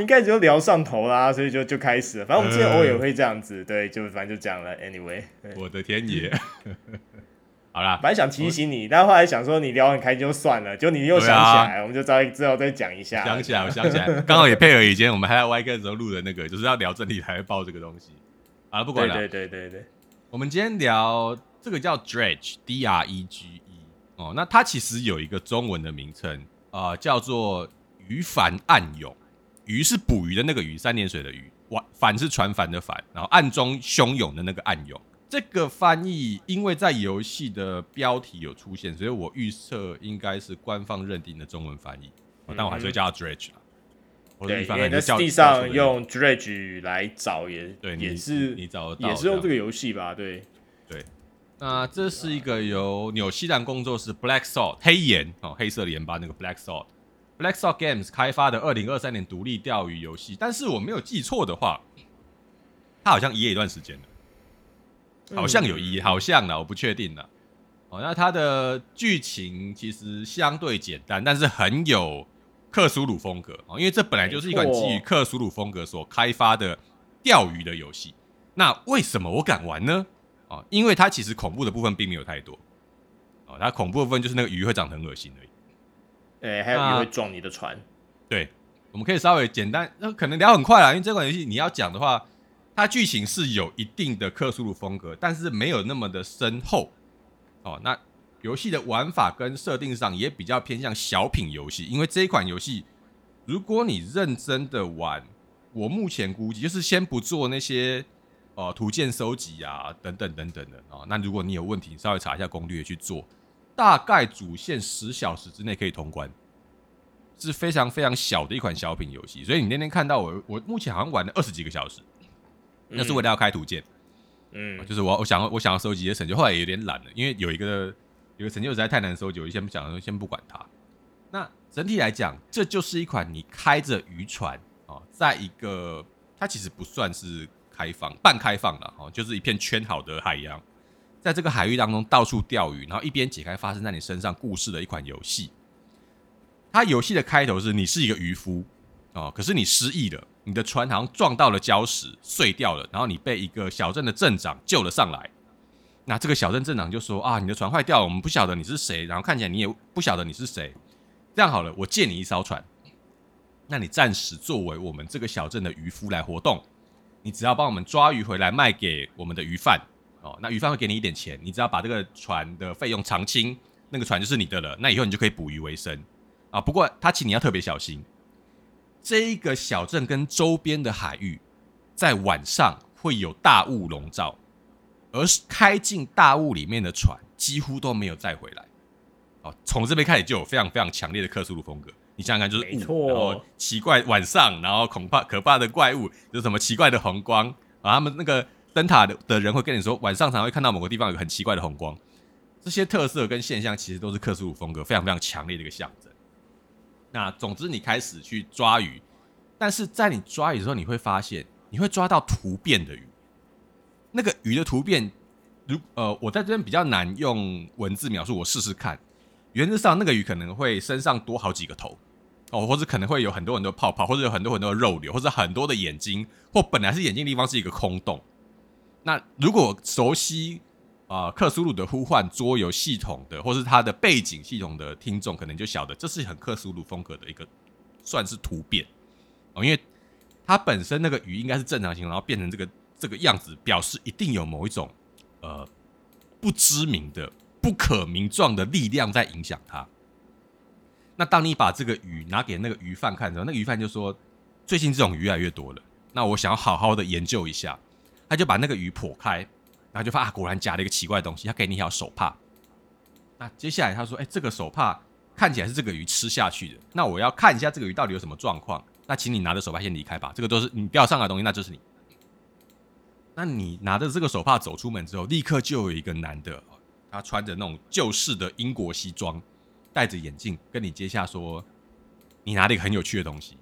应该就聊上头啦，所以就就开始了。反正我们之前偶尔也会这样子，对，就反正就讲了。Anyway，我的天爷，*laughs* 好啦，本来想提醒你，但后来想说你聊很开心就算了，就你又想起来，啊、我们就再之后再讲一下。想起来，我想起来，刚好也配合以前我们还在 Y 哥的时候录的那个，就是要聊正题才会报这个东西。好了，不管了，对对对对对，我们今天聊这个叫 Dredge，D R E G E 哦，那它其实有一个中文的名称啊、呃，叫做鱼帆暗涌。鱼是捕鱼的那个鱼，三点水的鱼；帆是船帆的帆，然后暗中汹涌的那个暗涌。这个翻译，因为在游戏的标题有出现，所以我预测应该是官方认定的中文翻译。嗯、但我还是会叫它 dredge 啦。对，因为在地上用 dredge 来找也对，也是你找也是用这个游戏吧？对对。那这是一个由纽西兰工作室 Black Salt 黑岩哦，黑色的盐巴那个 Black Salt。Blacksalt Games 开发的二零二三年独立钓鱼游戏，但是我没有记错的话，它好像一夜一段时间了，好像有移，好像呢，我不确定了。哦，那它的剧情其实相对简单，但是很有克苏鲁风格哦，因为这本来就是一款基于克苏鲁风格所开发的钓鱼的游戏。那为什么我敢玩呢？哦，因为它其实恐怖的部分并没有太多。哦，它恐怖的部分就是那个鱼会长得很恶心而已。哎，还有鱼会撞你的船。对，我们可以稍微简单，那可能聊很快啦，因为这款游戏你要讲的话，它剧情是有一定的克苏鲁风格，但是没有那么的深厚。哦，那游戏的玩法跟设定上也比较偏向小品游戏，因为这一款游戏，如果你认真的玩，我目前估计就是先不做那些呃图鉴收集啊等等等等的啊、哦，那如果你有问题，稍微查一下攻略去做。大概主线十小时之内可以通关，是非常非常小的一款小品游戏。所以你那天看到我，我目前好像玩了二十几个小时，那是为了要开图鉴。嗯，就是我我想要我想要收集一些成就，后来也有点懒了，因为有一个有一个成就实在太难收集，我就先不讲，先不管它。那整体来讲，这就是一款你开着渔船啊，在一个它其实不算是开放，半开放的哈，就是一片圈好的海洋。在这个海域当中到处钓鱼，然后一边解开发生在你身上故事的一款游戏。它游戏的开头是你是一个渔夫哦，可是你失忆了，你的船好像撞到了礁石碎掉了，然后你被一个小镇的镇长救了上来。那这个小镇镇长就说啊，你的船坏掉了，我们不晓得你是谁，然后看起来你也不晓得你是谁。这样好了，我借你一艘船，那你暂时作为我们这个小镇的渔夫来活动，你只要帮我们抓鱼回来卖给我们的鱼贩。哦，那鱼贩会给你一点钱，你只要把这个船的费用偿清，那个船就是你的了。那以后你就可以捕鱼为生啊。不过他请你要特别小心，这一个小镇跟周边的海域在晚上会有大雾笼罩，而开进大雾里面的船几乎都没有再回来。哦，从这边开始就有非常非常强烈的克苏鲁风格。你想想看，就是雾，然后奇怪晚上，然后恐怕可怕的怪物，有什么奇怪的红光啊？他们那个。灯塔的的人会跟你说，晚上常会看到某个地方有很奇怪的红光，这些特色跟现象其实都是克苏鲁风格非常非常强烈的一个象征。那总之你开始去抓鱼，但是在你抓鱼的时候，你会发现你会抓到突变的鱼。那个鱼的突变，如呃，我在这边比较难用文字描述，我试试看。原则上，那个鱼可能会身上多好几个头哦，或者可能会有很多很多泡泡，或者有很多很多肉瘤，或者很多的眼睛，或本来是眼睛的地方是一个空洞。那如果熟悉啊、克苏鲁的呼唤桌游系统的，或是它的背景系统的听众，可能就晓得这是很克苏鲁风格的一个算是突变哦，因为它本身那个鱼应该是正常型，然后变成这个这个样子，表示一定有某一种呃不知名的、不可名状的力量在影响它。那当你把这个鱼拿给那个鱼贩看的时候，那个鱼贩就说：“最近这种鱼越来越多了，那我想要好好的研究一下。”他就把那个鱼剖开，然后就发啊，果然夹了一个奇怪的东西。他给你一条手帕。那接下来他说：“哎，这个手帕看起来是这个鱼吃下去的。那我要看一下这个鱼到底有什么状况。那请你拿着手帕先离开吧。这个都是你钓上来的东西，那就是你。那你拿着这个手帕走出门之后，立刻就有一个男的，他穿着那种旧式的英国西装。”戴着眼镜跟你接下说，你拿了一个很有趣的东西，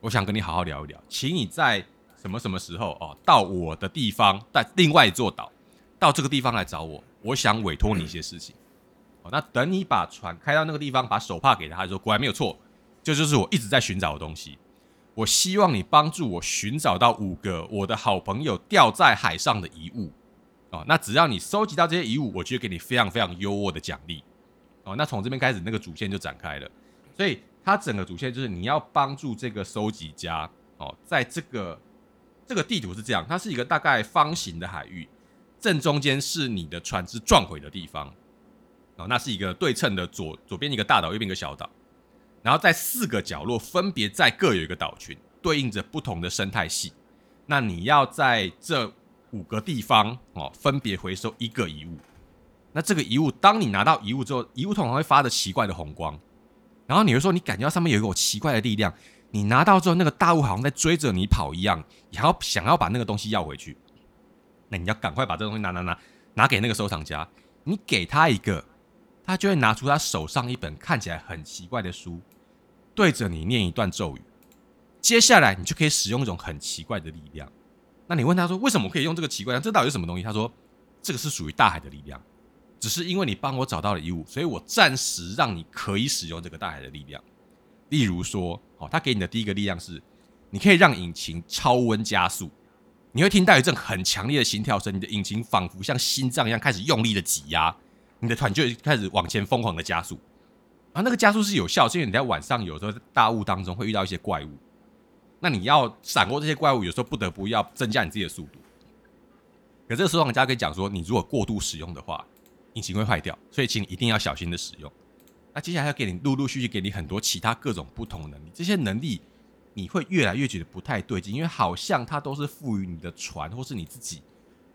我想跟你好好聊一聊，请你在什么什么时候哦，到我的地方，在另外一座岛，到这个地方来找我，我想委托你一些事情。哦，那等你把船开到那个地方，把手帕给他，他说果然没有错，这就，是我一直在寻找的东西。我希望你帮助我寻找到五个我的好朋友掉在海上的遗物。哦，那只要你收集到这些遗物，我就给你非常非常优渥的奖励。哦，那从这边开始，那个主线就展开了。所以它整个主线就是你要帮助这个收集家哦，在这个这个地图是这样，它是一个大概方形的海域，正中间是你的船只撞毁的地方。哦，那是一个对称的左左边一个大岛，右边一个小岛。然后在四个角落分别再各有一个岛群，对应着不同的生态系。那你要在这五个地方哦，分别回收一个遗物。那这个遗物，当你拿到遗物之后，遗物通常会发着奇怪的红光，然后你会说你感觉到上面有一股奇怪的力量，你拿到之后，那个大物好像在追着你跑一样，你还要想要把那个东西要回去，那你要赶快把这东西拿拿拿拿给那个收藏家，你给他一个，他就会拿出他手上一本看起来很奇怪的书，对着你念一段咒语，接下来你就可以使用一种很奇怪的力量。那你问他说为什么可以用这个奇怪的？这到底是什么东西？他说这个是属于大海的力量。只是因为你帮我找到了遗物，所以我暂时让你可以使用这个大海的力量。例如说，哦，他给你的第一个力量是，你可以让引擎超温加速，你会听到一阵很强烈的心跳声，你的引擎仿佛像心脏一样开始用力的挤压，你的船就开始往前疯狂的加速。而那个加速是有效，是因为你在晚上有时候在大雾当中会遇到一些怪物，那你要闪过这些怪物，有时候不得不要增加你自己的速度。可这个收藏家可以讲说，你如果过度使用的话，引擎会坏掉，所以请你一定要小心的使用。那接下来要给你陆陆续续给你很多其他各种不同的能力，这些能力你会越来越觉得不太对劲，因为好像它都是赋予你的船或是你自己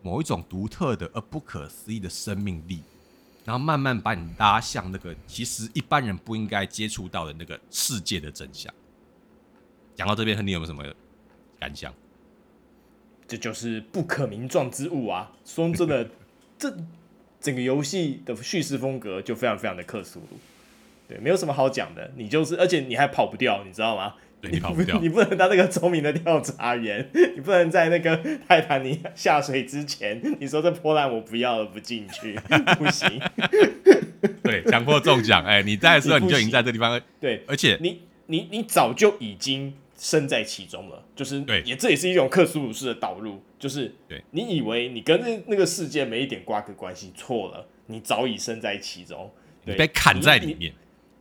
某一种独特的而不可思议的生命力，然后慢慢把你拉向那个其实一般人不应该接触到的那个世界的真相。讲到这边，你有没有什么感想？这就是不可名状之物啊！说真的，这。整个游戏的叙事风格就非常非常的克苏鲁，对，没有什么好讲的。你就是，而且你还跑不掉，你知道吗？对，你跑不掉，你不能当那个聪明的调查员，*laughs* 你不能在那个 *laughs* 泰坦尼下水之前，你说这破烂我不要了，不进去，*laughs* 不行。对，强迫中奖，哎，你在的时候你就已经在这地方，对，而且你你你早就已经身在其中了，就是对，也这也是一种克苏鲁式的导入。就是，对，你以为你跟那那个世界没一点瓜葛关系，错了，你早已身在其中，对，被砍在里面，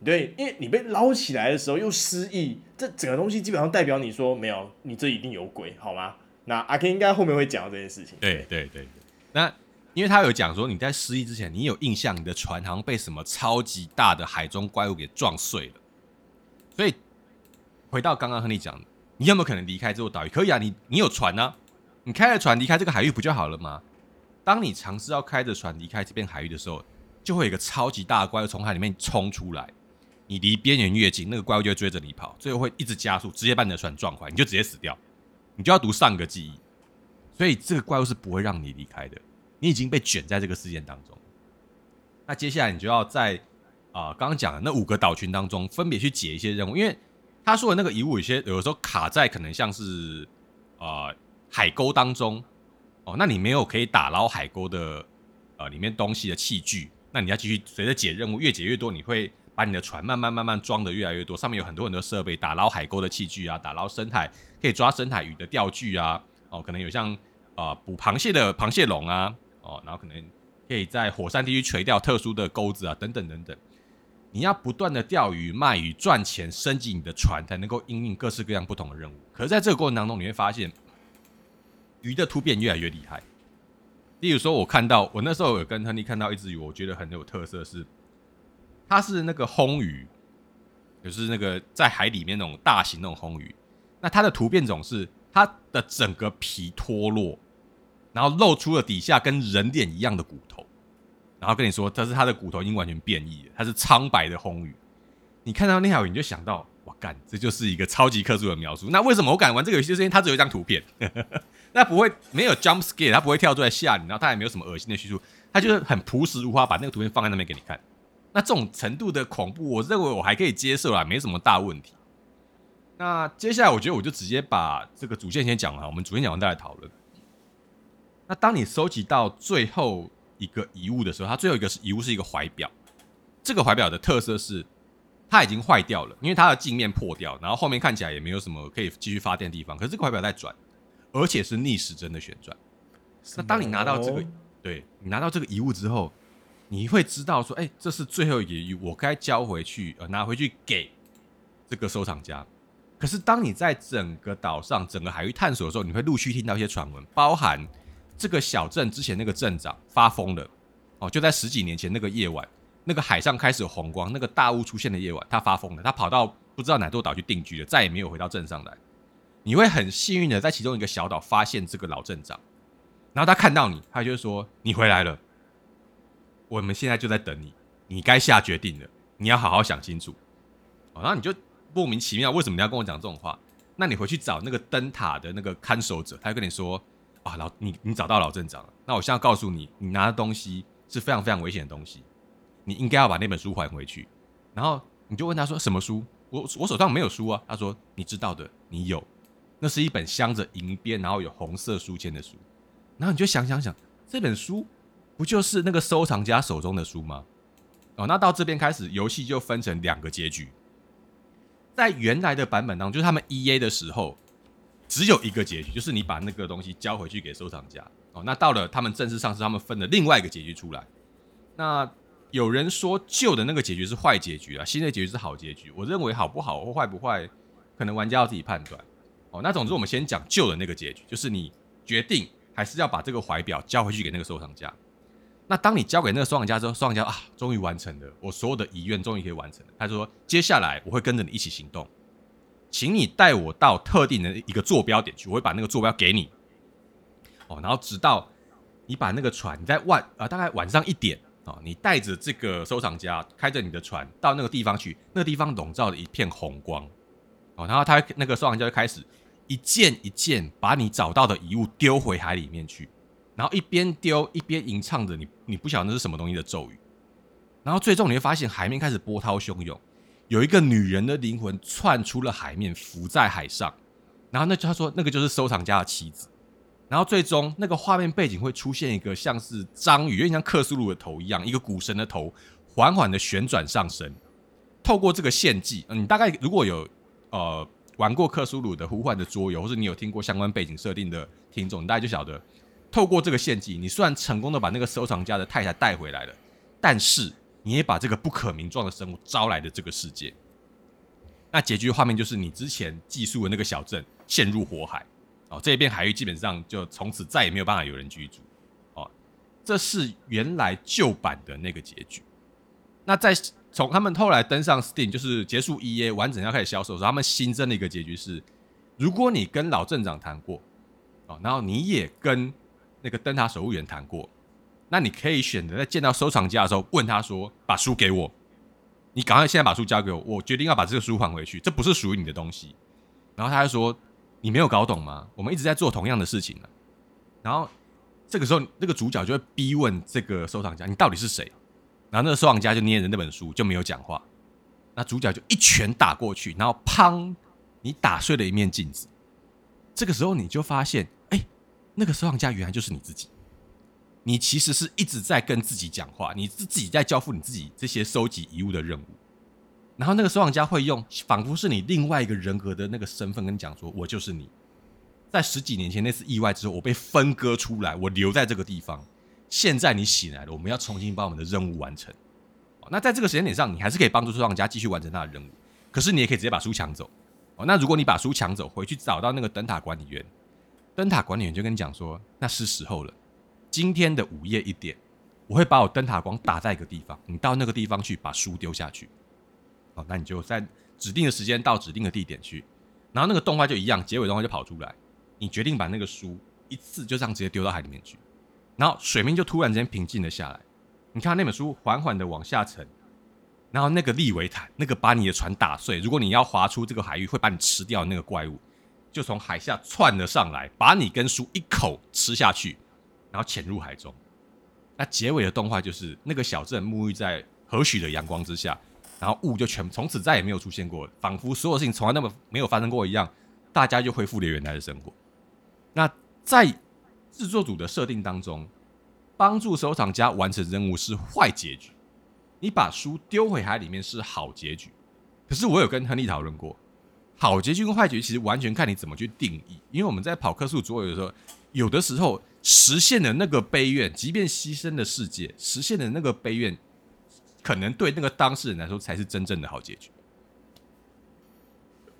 对，因为你被捞起来的时候又失忆，这整个东西基本上代表你说没有，你这一定有鬼，好吗？那阿 Ken 应该后面会讲到这件事情，对对。对，那因为他有讲说你在失忆之前，你有印象你的船好像被什么超级大的海中怪物给撞碎了，所以回到刚刚和你讲，你有没有可能离开这座岛屿？可以啊，你你有船呢、你开着船离开这个海域不就好了吗？当你尝试要开着船离开这片海域的时候，就会有一个超级大的怪物从海里面冲出来。你离边缘越近，那个怪物就会追着你跑，最后会一直加速，直接把你的船撞坏，你就直接死掉。你就要读上个记忆，所以这个怪物是不会让你离开的。你已经被卷在这个事件当中。那接下来你就要在啊刚刚讲的那五个岛群当中分别去解一些任务，因为他说的那个遗物有些有的时候卡在可能像是。呃海沟当中，哦，那你没有可以打捞海沟的呃里面东西的器具，那你要继续随着解任务，越解越多，你会把你的船慢慢慢慢装的越来越多，上面有很多很多设备，打捞海沟的器具啊，打捞深海可以抓深海鱼的钓具啊，哦，可能有像啊捕螃蟹的螃蟹笼啊，哦，然后可能可以在火山地区垂钓特殊的钩子啊，等等等等。你要不断的钓鱼卖鱼赚钱，升级你的船，才能够应应各式各样不同的任务。可是，在这个过程当中，你会发现鱼的突变越来越厉害。例如说，我看到我那时候有跟亨利看到一只鱼，我觉得很有特色是，它是那个红鱼，就是那个在海里面那种大型那种红鱼。那它的突变种是它的整个皮脱落，然后露出了底下跟人脸一样的骨头。然后跟你说，但是他的骨头已经完全变异了，它是苍白的红鱼。你看到那条鱼，你就想到，哇干，这就是一个超级克数的描述。那为什么我敢玩这个游戏？就是因为它只有一张图片，*laughs* 那不会没有 jump scare，它不会跳出来吓你，然后它也没有什么恶心的叙述，它就是很朴实无华，把那个图片放在那边给你看。那这种程度的恐怖，我认为我还可以接受啦，没什么大问题。那接下来，我觉得我就直接把这个主线先讲完，我们主线讲完再来讨论。那当你收集到最后。一个遗物的时候，它最后一个是遗物是一个怀表。这个怀表的特色是它已经坏掉了，因为它的镜面破掉，然后后面看起来也没有什么可以继续发电的地方。可是这个怀表在转，而且是逆时针的旋转。那当你拿到这个，对，你拿到这个遗物之后，你会知道说，哎，这是最后一个遗物，我该交回去，呃，拿回去给这个收藏家。可是当你在整个岛上、整个海域探索的时候，你会陆续听到一些传闻，包含。这个小镇之前那个镇长发疯了，哦，就在十几年前那个夜晚，那个海上开始有红光，那个大雾出现的夜晚，他发疯了，他跑到不知道哪座岛去定居了，再也没有回到镇上来。你会很幸运的在其中一个小岛发现这个老镇长，然后他看到你，他就说：“你回来了，我们现在就在等你，你该下决定了，你要好好想清楚。”哦，然后你就莫名其妙，为什么你要跟我讲这种话？那你回去找那个灯塔的那个看守者，他就跟你说。啊，老你你找到老镇长了，那我现在告诉你，你拿的东西是非常非常危险的东西，你应该要把那本书还回去。然后你就问他说什么书？我我手上没有书啊。他说你知道的，你有，那是一本镶着银边，然后有红色书签的书。然后你就想想想，这本书不就是那个收藏家手中的书吗？哦，那到这边开始，游戏就分成两个结局。在原来的版本当中，就是他们 EA 的时候。只有一个结局，就是你把那个东西交回去给收藏家哦。那到了他们正式上市，他们分了另外一个结局出来。那有人说旧的那个结局是坏结局啊，新的结局是好结局。我认为好不好或坏不坏，可能玩家要自己判断哦。那总之，我们先讲旧的那个结局，就是你决定还是要把这个怀表交回去给那个收藏家。那当你交给那个收藏家之后，收藏家啊，终于完成了，我所有的遗愿终于可以完成了。他说：“接下来我会跟着你一起行动。”请你带我到特定的一个坐标点去，我会把那个坐标给你。哦，然后直到你把那个船你在晚啊、呃，大概晚上一点啊、哦，你带着这个收藏家开着你的船到那个地方去，那个地方笼罩着一片红光。哦，然后他那个收藏家就开始一件一件把你找到的遗物丢回海里面去，然后一边丢一边吟唱着你你不晓得那是什么东西的咒语，然后最终你会发现海面开始波涛汹涌。有一个女人的灵魂窜出了海面，浮在海上，然后那他说那个就是收藏家的妻子，然后最终那个画面背景会出现一个像是章鱼，有点像克苏鲁的头一样，一个古神的头缓缓的旋转上升，透过这个献祭，嗯，你大概如果有呃玩过克苏鲁的呼唤的桌游，或是你有听过相关背景设定的听众，大概就晓得，透过这个献祭，你虽然成功的把那个收藏家的太太带回来了，但是。你也把这个不可名状的生物招来的这个世界，那结局画面就是你之前寄宿的那个小镇陷入火海，哦，这一片海域基本上就从此再也没有办法有人居住，哦，这是原来旧版的那个结局。那在从他们后来登上 Steam，就是结束 EA 完整要开始销售的时候，他们新增的一个结局是，如果你跟老镇长谈过，哦，然后你也跟那个灯塔守护员谈过。那你可以选择在见到收藏家的时候问他说：“把书给我，你赶快现在把书交给我，我决定要把这个书还回去，这不是属于你的东西。”然后他就说：“你没有搞懂吗？我们一直在做同样的事情呢。”然后这个时候，那个主角就会逼问这个收藏家：“你到底是谁？”然后那个收藏家就捏着那本书就没有讲话。那主角就一拳打过去，然后砰，你打碎了一面镜子。这个时候你就发现，哎，那个收藏家原来就是你自己。你其实是一直在跟自己讲话，你是自己在交付你自己这些收集遗物的任务，然后那个收藏家会用仿佛是你另外一个人格的那个身份跟你讲说：“我就是你，在十几年前那次意外之后，我被分割出来，我留在这个地方，现在你醒来了，我们要重新把我们的任务完成。那在这个时间点上，你还是可以帮助收藏家继续完成他的任务，可是你也可以直接把书抢走。哦，那如果你把书抢走，回去找到那个灯塔管理员，灯塔管理员就跟你讲说，那是时候了，今天的午夜一点，我会把我灯塔光打在一个地方，你到那个地方去把书丢下去。好，那你就在指定的时间到指定的地点去，然后那个动画就一样，结尾动画就跑出来，你决定把那个书一次就这样直接丢到海里面去，然后水面就突然之间平静了下来。你看那本书缓缓的往下沉，然后那个利维坦，那个把你的船打碎，如果你要划出这个海域会把你吃掉的那个怪物，就从海下窜了上来，把你跟书一口吃下去，然后潜入海中。那结尾的动画就是那个小镇沐浴在和煦的阳光之下，然后雾就全从此再也没有出现过，仿佛所有事情从来那么没有发生过一样，大家就恢复了原来的生活。那在制作组的设定当中。帮助收藏家完成任务是坏结局，你把书丢回海里面是好结局。可是我有跟亨利讨论过，好结局跟坏结局其实完全看你怎么去定义。因为我们在跑客数左右的时候，有的时候实现了那个悲怨，即便牺牲了世界，实现了那个悲怨，可能对那个当事人来说才是真正的好结局。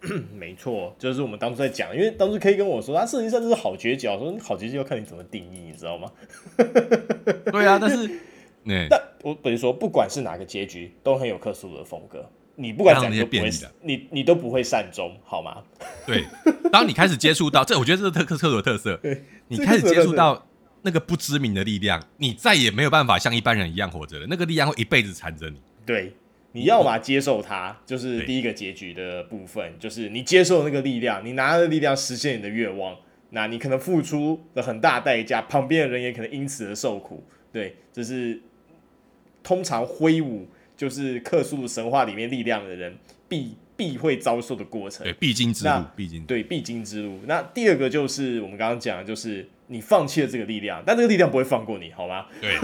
*coughs* 没错，就是我们当初在讲，因为当初 K 跟我说，他实际上就是好结局，我说好结局要看你怎么定义，你知道吗？对啊，但是，*laughs* 但我等于说，不管是哪个结局，都很有克苏鲁的风格。你不管怎样都不会，你你都不会善终，好吗？对，当你开始接触到 *laughs* 这，我觉得这是特克克鲁的特色。对，你开始接触到那个不知名的力量，你再也没有办法像一般人一样活着了。那个力量会一辈子缠着你。对。你要么接受它，就是第一个结局的部分，就是你接受那个力量，你拿着力量实现你的愿望，那你可能付出了很大代价，旁边的人也可能因此而受苦。对，这是通常挥舞就是克苏鲁神话里面力量的人必必会遭受的过程，对，必经之路，必经对必经之路。那第二个就是我们刚刚讲的，就是你放弃了这个力量，但这个力量不会放过你，好吗？对，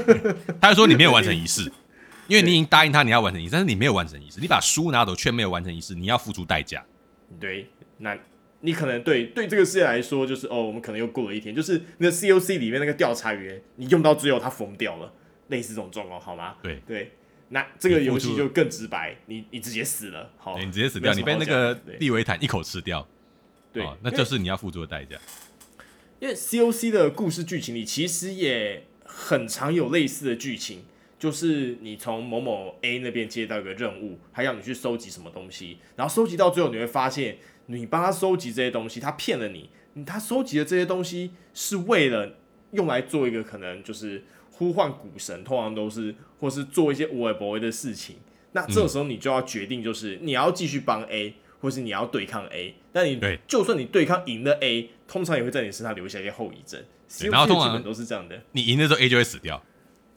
*laughs* 他说你没有完成仪式。*laughs* 因为你已经答应他你要完成仪式，但是你没有完成仪式，你把书拿走却没有完成仪式，你要付出代价。对，那你可能对对这个世界来说，就是哦，我们可能又过了一天，就是那个 COC 里面那个调查员，你用到最后他疯掉了，类似这种状况，好吗？对对，那这个游戏就更直白，你你，直接死了，好，你直接死掉，你被那个利维坦一口吃掉，对，哦，那就是你要付出的代价。因为 COC 的故事剧情里其实也很常有类似的剧情。就是你从某某 A 那边接到一个任务，他要你去收集什么东西，然后收集到最后，你会发现你帮他收集这些东西，他骗了你。他收集的这些东西是为了用来做一个可能就是呼唤股神，通常都是或是做一些无微不微的事情。那这时候你就要决定，就是你要继续帮 A，或是你要对抗 A。但你就算你对抗赢了 A，通常也会在你身上留下一些后遗症。然后通常都是这样的，你赢的时候 A 就会死掉。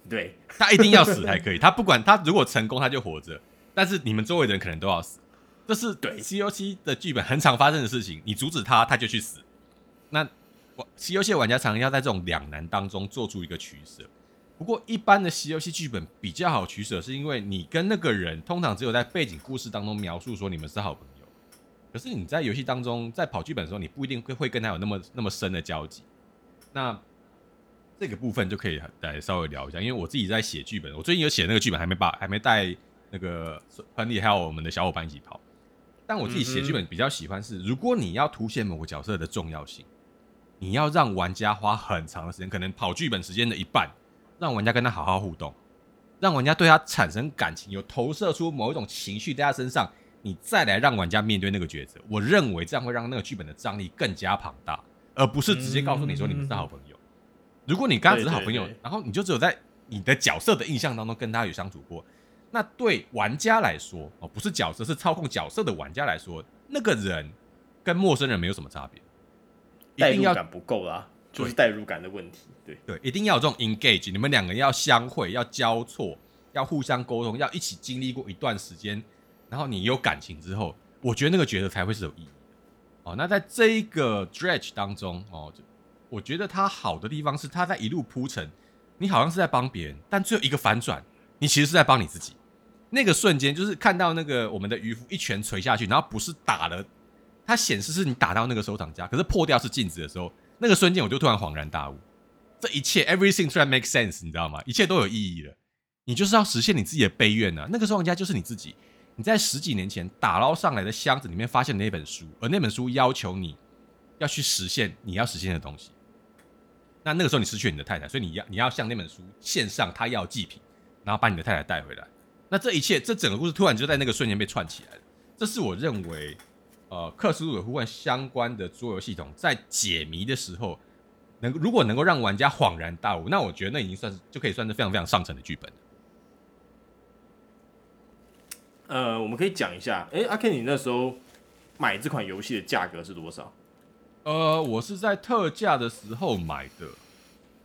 对，他一定要死才可以。他不管他如果成功，他就活着。但是你们周围的人可能都要死。这是对 COC 的剧本很常发生的事情。你阻止他，他就去死。那 COC 玩家常常要在这种两难当中做出一个取舍。不过一般的西游戏剧本比较好取舍，是因为你跟那个人通常只有在背景故事当中描述说你们是好朋友。可是你在游戏当中在跑剧本的时候，你不一定会会跟他有那么那么深的交集。那这个部分就可以来稍微聊一下，因为我自己在写剧本，我最近有写那个剧本，还没把还没带那个亨利还有我们的小伙伴一起跑。但我自己写剧本比较喜欢是，如果你要凸显某个角色的重要性，你要让玩家花很长的时间，可能跑剧本时间的一半，让玩家跟他好好互动，让玩家对他产生感情，有投射出某一种情绪在他身上，你再来让玩家面对那个抉择。我认为这样会让那个剧本的张力更加庞大，而不是直接告诉你说你们是好朋友。如果你刚刚只是好朋友，然后你就只有在你的角色的印象当中跟他有相处过，那对玩家来说哦，不是角色，是操控角色的玩家来说，那个人跟陌生人没有什么差别。代入感不够啦，就是代入感的问题。对对，一定要有这种 engage，你们两个人要相会，要交错，要互相沟通，要一起经历过一段时间，然后你有感情之后，我觉得那个角色才会是有意义的。哦，那在这一个 dredge 当中哦。我觉得它好的地方是它在一路铺陈，你好像是在帮别人，但最后一个反转，你其实是在帮你自己。那个瞬间就是看到那个我们的渔夫一拳锤下去，然后不是打了，它显示是你打到那个收藏家，可是破掉是镜子的时候，那个瞬间我就突然恍然大悟，这一切 everything 突然 make sense，你知道吗？一切都有意义了。你就是要实现你自己的悲愿啊！那个时候玩家就是你自己。你在十几年前打捞上来的箱子里面发现那本书，而那本书要求你要去实现你要实现的东西。那那个时候你失去了你的太太，所以你要你要向那本书献上他要祭品，然后把你的太太带回来。那这一切，这整个故事突然就在那个瞬间被串起来了。这是我认为，呃，克苏鲁的呼唤相关的桌游系统在解谜的时候，能如果能够让玩家恍然大悟，那我觉得那已经算是就可以算是非常非常上乘的剧本。呃，我们可以讲一下，哎，阿 Ken，你那时候买这款游戏的价格是多少？呃，我是在特价的时候买的，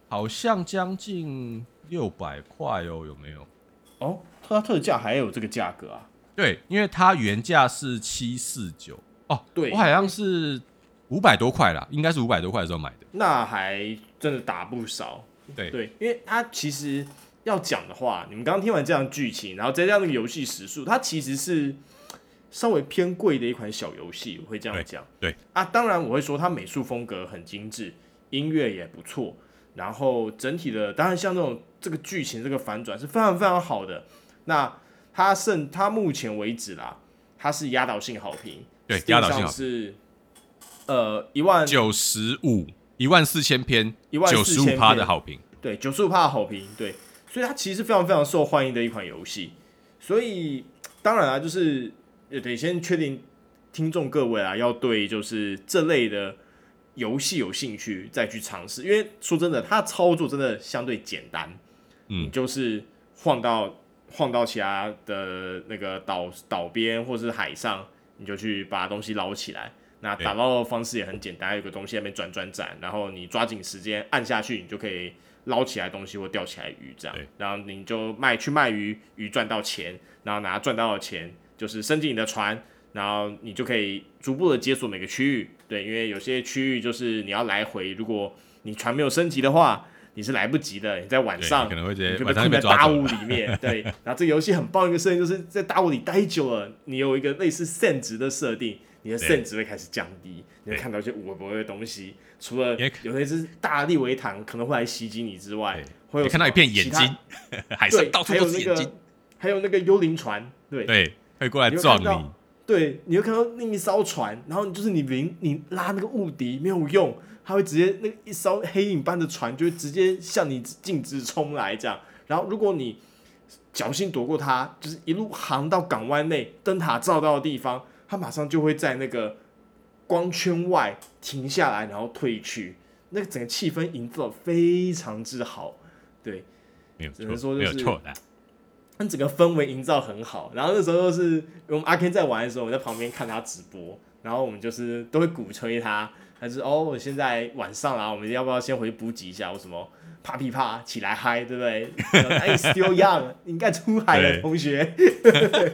好像将近六百块哦，有没有？哦，它特价还有这个价格啊？对，因为它原价是七四九哦，对，我好像是五百多块啦，应该是五百多块的时候买的，那还真的打不少。对对，因为它其实。要讲的话，你们刚刚听完这样剧情，然后再加上那个游戏时速，它其实是稍微偏贵的一款小游戏，我会这样讲。对啊，当然我会说它美术风格很精致，音乐也不错，然后整体的，当然像这种这个剧情这个反转是非常非常好的。那它剩它目前为止啦，它是压倒性好评，对，压倒性是呃一万九十五一万四千篇，一万九十五趴的好评，对，九十五趴的好评，对。所以它其实非常非常受欢迎的一款游戏，所以当然啊，就是也得先确定听众各位啊，要对就是这类的游戏有兴趣再去尝试，因为说真的，它操作真的相对简单，嗯，你就是晃到晃到其他的那个岛岛边或是海上，你就去把东西捞起来。那打捞的方式也很简单，有个东西在那边转转转，然后你抓紧时间按下去，你就可以。捞起来东西或钓起来鱼这样，然后你就卖去卖鱼，鱼赚到钱，然后拿赚到的钱就是升级你的船，然后你就可以逐步的解锁每个区域。对，因为有些区域就是你要来回，如果你船没有升级的话，你是来不及的。你在晚上可能会直接就被困在大雾里面。*laughs* 对，然后这个游戏很棒一个设定就是在大雾里待久了，你有一个类似 SAN 值的设定，你的 SAN 值会开始降低，你会看到一些无微不微的东西。除了有那只大力维糖可能会来袭击你之外，会有看到一片眼睛，*laughs* 海上到处都是眼睛，还有那个幽灵船，对对，会过来撞你。对，你会看到另一艘船，然后就是你临你拉那个雾笛没有用，它会直接那一艘黑影般的船就会直接向你径直冲来这样。然后如果你侥幸躲过它，就是一路航到港湾内灯塔照到的地方，它马上就会在那个。光圈外停下来，然后退去，那个整个气氛营造非常之好，对，没有，只能说就是，没有错的。那整个氛围营造很好。然后那时候是我们阿 Ken 在玩的时候，我在旁边看他直播，然后我们就是都会鼓吹他，还是哦，我现在晚上啦，我们要不要先回去补给一下？我什么啪噼啪起来嗨，对不对？哎，*laughs* Still young，你应该出海了，同学。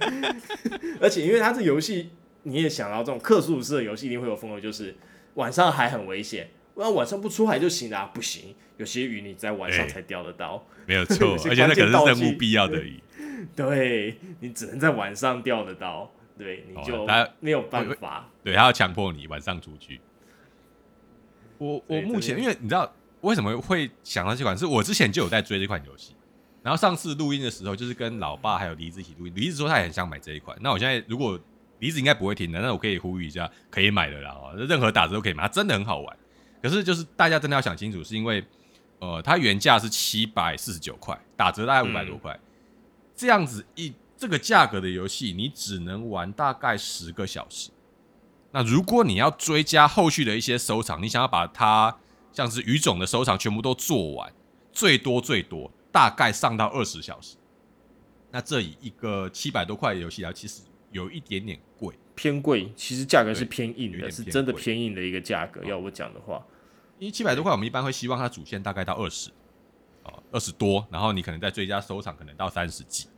*laughs* 而且因为他这游戏。你也想到这种克苏鲁式的游戏一定会有风格，就是晚上还很危险，那晚上不出海就行了？不行，有些鱼你在晚上才钓得到，欸、没有错，而且那可是任务必要的鱼，*laughs* 对，你只能在晚上钓得到，对，你就没有办法，对，他要强迫你晚上出去。我我目前因为你知道为什么会想到这款，是我之前就有在追这款游戏，然后上次录音的时候就是跟老爸还有梨子一起录音，梨子说他也很想买这一款，那我现在如果。梨子应该不会停的，那我可以呼吁一下，可以买的啦。任何打折都可以买，它真的很好玩。可是就是大家真的要想清楚，是因为呃，它原价是七百四十九块，打折大概五百多块，嗯、这样子一这个价格的游戏，你只能玩大概十个小时。那如果你要追加后续的一些收藏，你想要把它像是鱼种的收藏全部都做完，最多最多大概上到二十小时。那这以一个七百多块的游戏来，其实。有一点点贵，偏贵，其实价格是偏硬的，是真的偏硬的一个价格。要我讲的话，因为七百多块，我们一般会希望它主线大概到二十，哦，二十多，然后你可能再追加收藏，可能到三十几，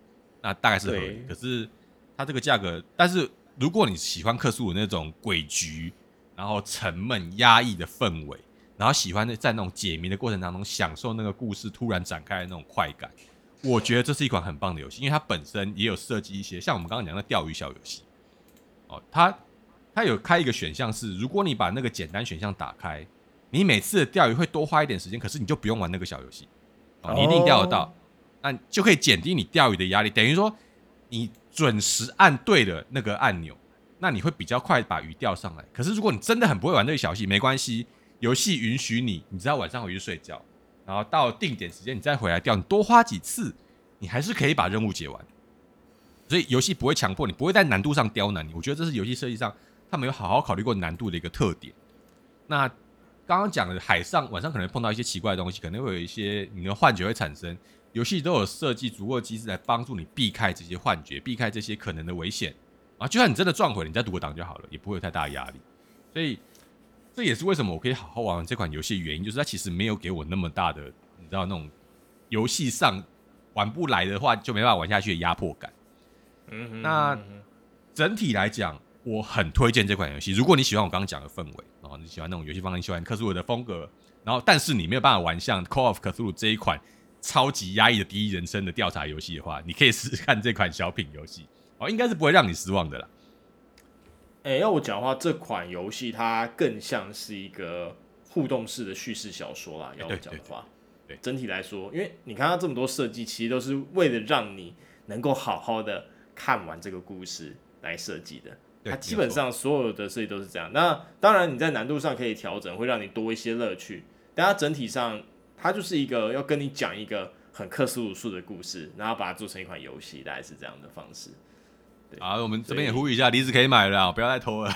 那大概是合理。可是它这个价格，但是如果你喜欢克苏鲁那种诡谲，然后沉闷压抑的氛围，然后喜欢在那种解谜的过程当中享受那个故事突然展开的那种快感。我觉得这是一款很棒的游戏，因为它本身也有设计一些像我们刚刚讲的钓鱼小游戏。哦，它它有开一个选项是，如果你把那个简单选项打开，你每次钓鱼会多花一点时间，可是你就不用玩那个小游戏，哦，你一定钓得到，那就可以减低你钓鱼的压力。等于说，你准时按对的那个按钮，那你会比较快把鱼钓上来。可是如果你真的很不会玩这个小游戏，没关系，游戏允许你，你知道晚上回去睡觉，然后到定点时间你再回来钓，你多花几次，你还是可以把任务解完。所以游戏不会强迫你，不会在难度上刁难你。我觉得这是游戏设计上他们有好好考虑过难度的一个特点。那刚刚讲的海上晚上可能碰到一些奇怪的东西，可能会有一些你的幻觉会产生。游戏都有设计足够的机制来帮助你避开这些幻觉，避开这些可能的危险啊。就算你真的撞毁了，你再读个档就好了，也不会有太大的压力。所以这也是为什么我可以好好玩这款游戏的原因，就是它其实没有给我那么大的，你知道那种游戏上玩不来的话就没办法玩下去的压迫感。嗯哼，那整体来讲，我很推荐这款游戏。如果你喜欢我刚刚讲的氛围，然后你喜欢那种游戏方式，你喜欢克苏鲁的风格，然后但是你没有办法玩像《Call of Cthulhu》这一款超级压抑的第一人称的调查游戏的话，你可以试试看这款小品游戏哦，应该是不会让你失望的啦。哎、欸，要我讲的话，这款游戏它更像是一个互动式的叙事小说啦。要我讲的话，对，整体来说，因为你看它这么多设计，其实都是为了让你能够好好的。看完这个故事来设计的，它基本上所有的设计都是这样。那当然你在难度上可以调整，会让你多一些乐趣。但它整体上，它就是一个要跟你讲一个很克苏鲁术的故事，然后把它做成一款游戏，大概是这样的方式。好，我们这边也呼吁一下，梨子可以买了，不要再偷了。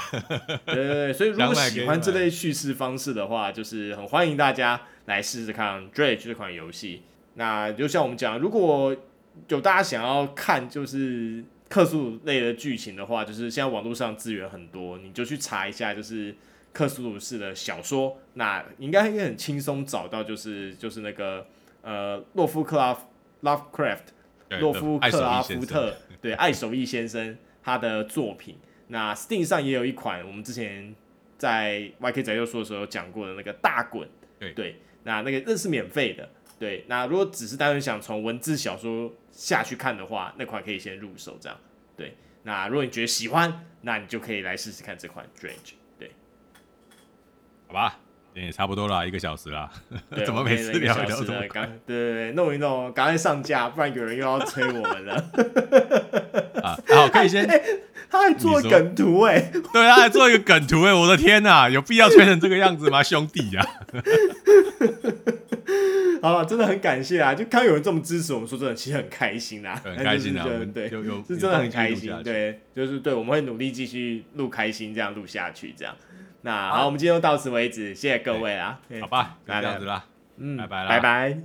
对 *laughs* 对对，所以如果喜欢这类叙事方式的话，就是很欢迎大家来试试看《Dredge》这款游戏。那就像我们讲，如果有大家想要看就是克苏鲁类的剧情的话，就是现在网络上资源很多，你就去查一下，就是克苏鲁式的小说，那应该也很轻松找到，就是就是那个呃洛夫克拉夫 Lovecraft 洛夫克拉夫特对爱手艺先生他的作品。那 Steam 上也有一款，我们之前在 YK 宅就说的时候讲过的那个大滚，对对，那那个那是免费的。对，那如果只是单纯想从文字小说下去看的话，那款可以先入手这样。对，那如果你觉得喜欢，那你就可以来试试看这款 Dredge。对，好吧，也差不多了，一个小时了。*laughs* 对怎么每次聊聊这么刚对对对，弄一弄，赶快上架，不然有人又要催我们了。*laughs* 啊，好，可以先。*laughs* 他还做梗图哎，对，他还做一个梗图哎，我的天哪，有必要吹成这个样子吗，兄弟呀？好了，真的很感谢啊！就看有人这么支持我们，说真的，其实很开心啊，很开心啊，对，有有是真的很开心，对，就是对，我们会努力继续录开心，这样录下去，这样。那好，我们今天就到此为止，谢谢各位啊，好吧，就这样子啦，嗯，拜拜啦，拜拜。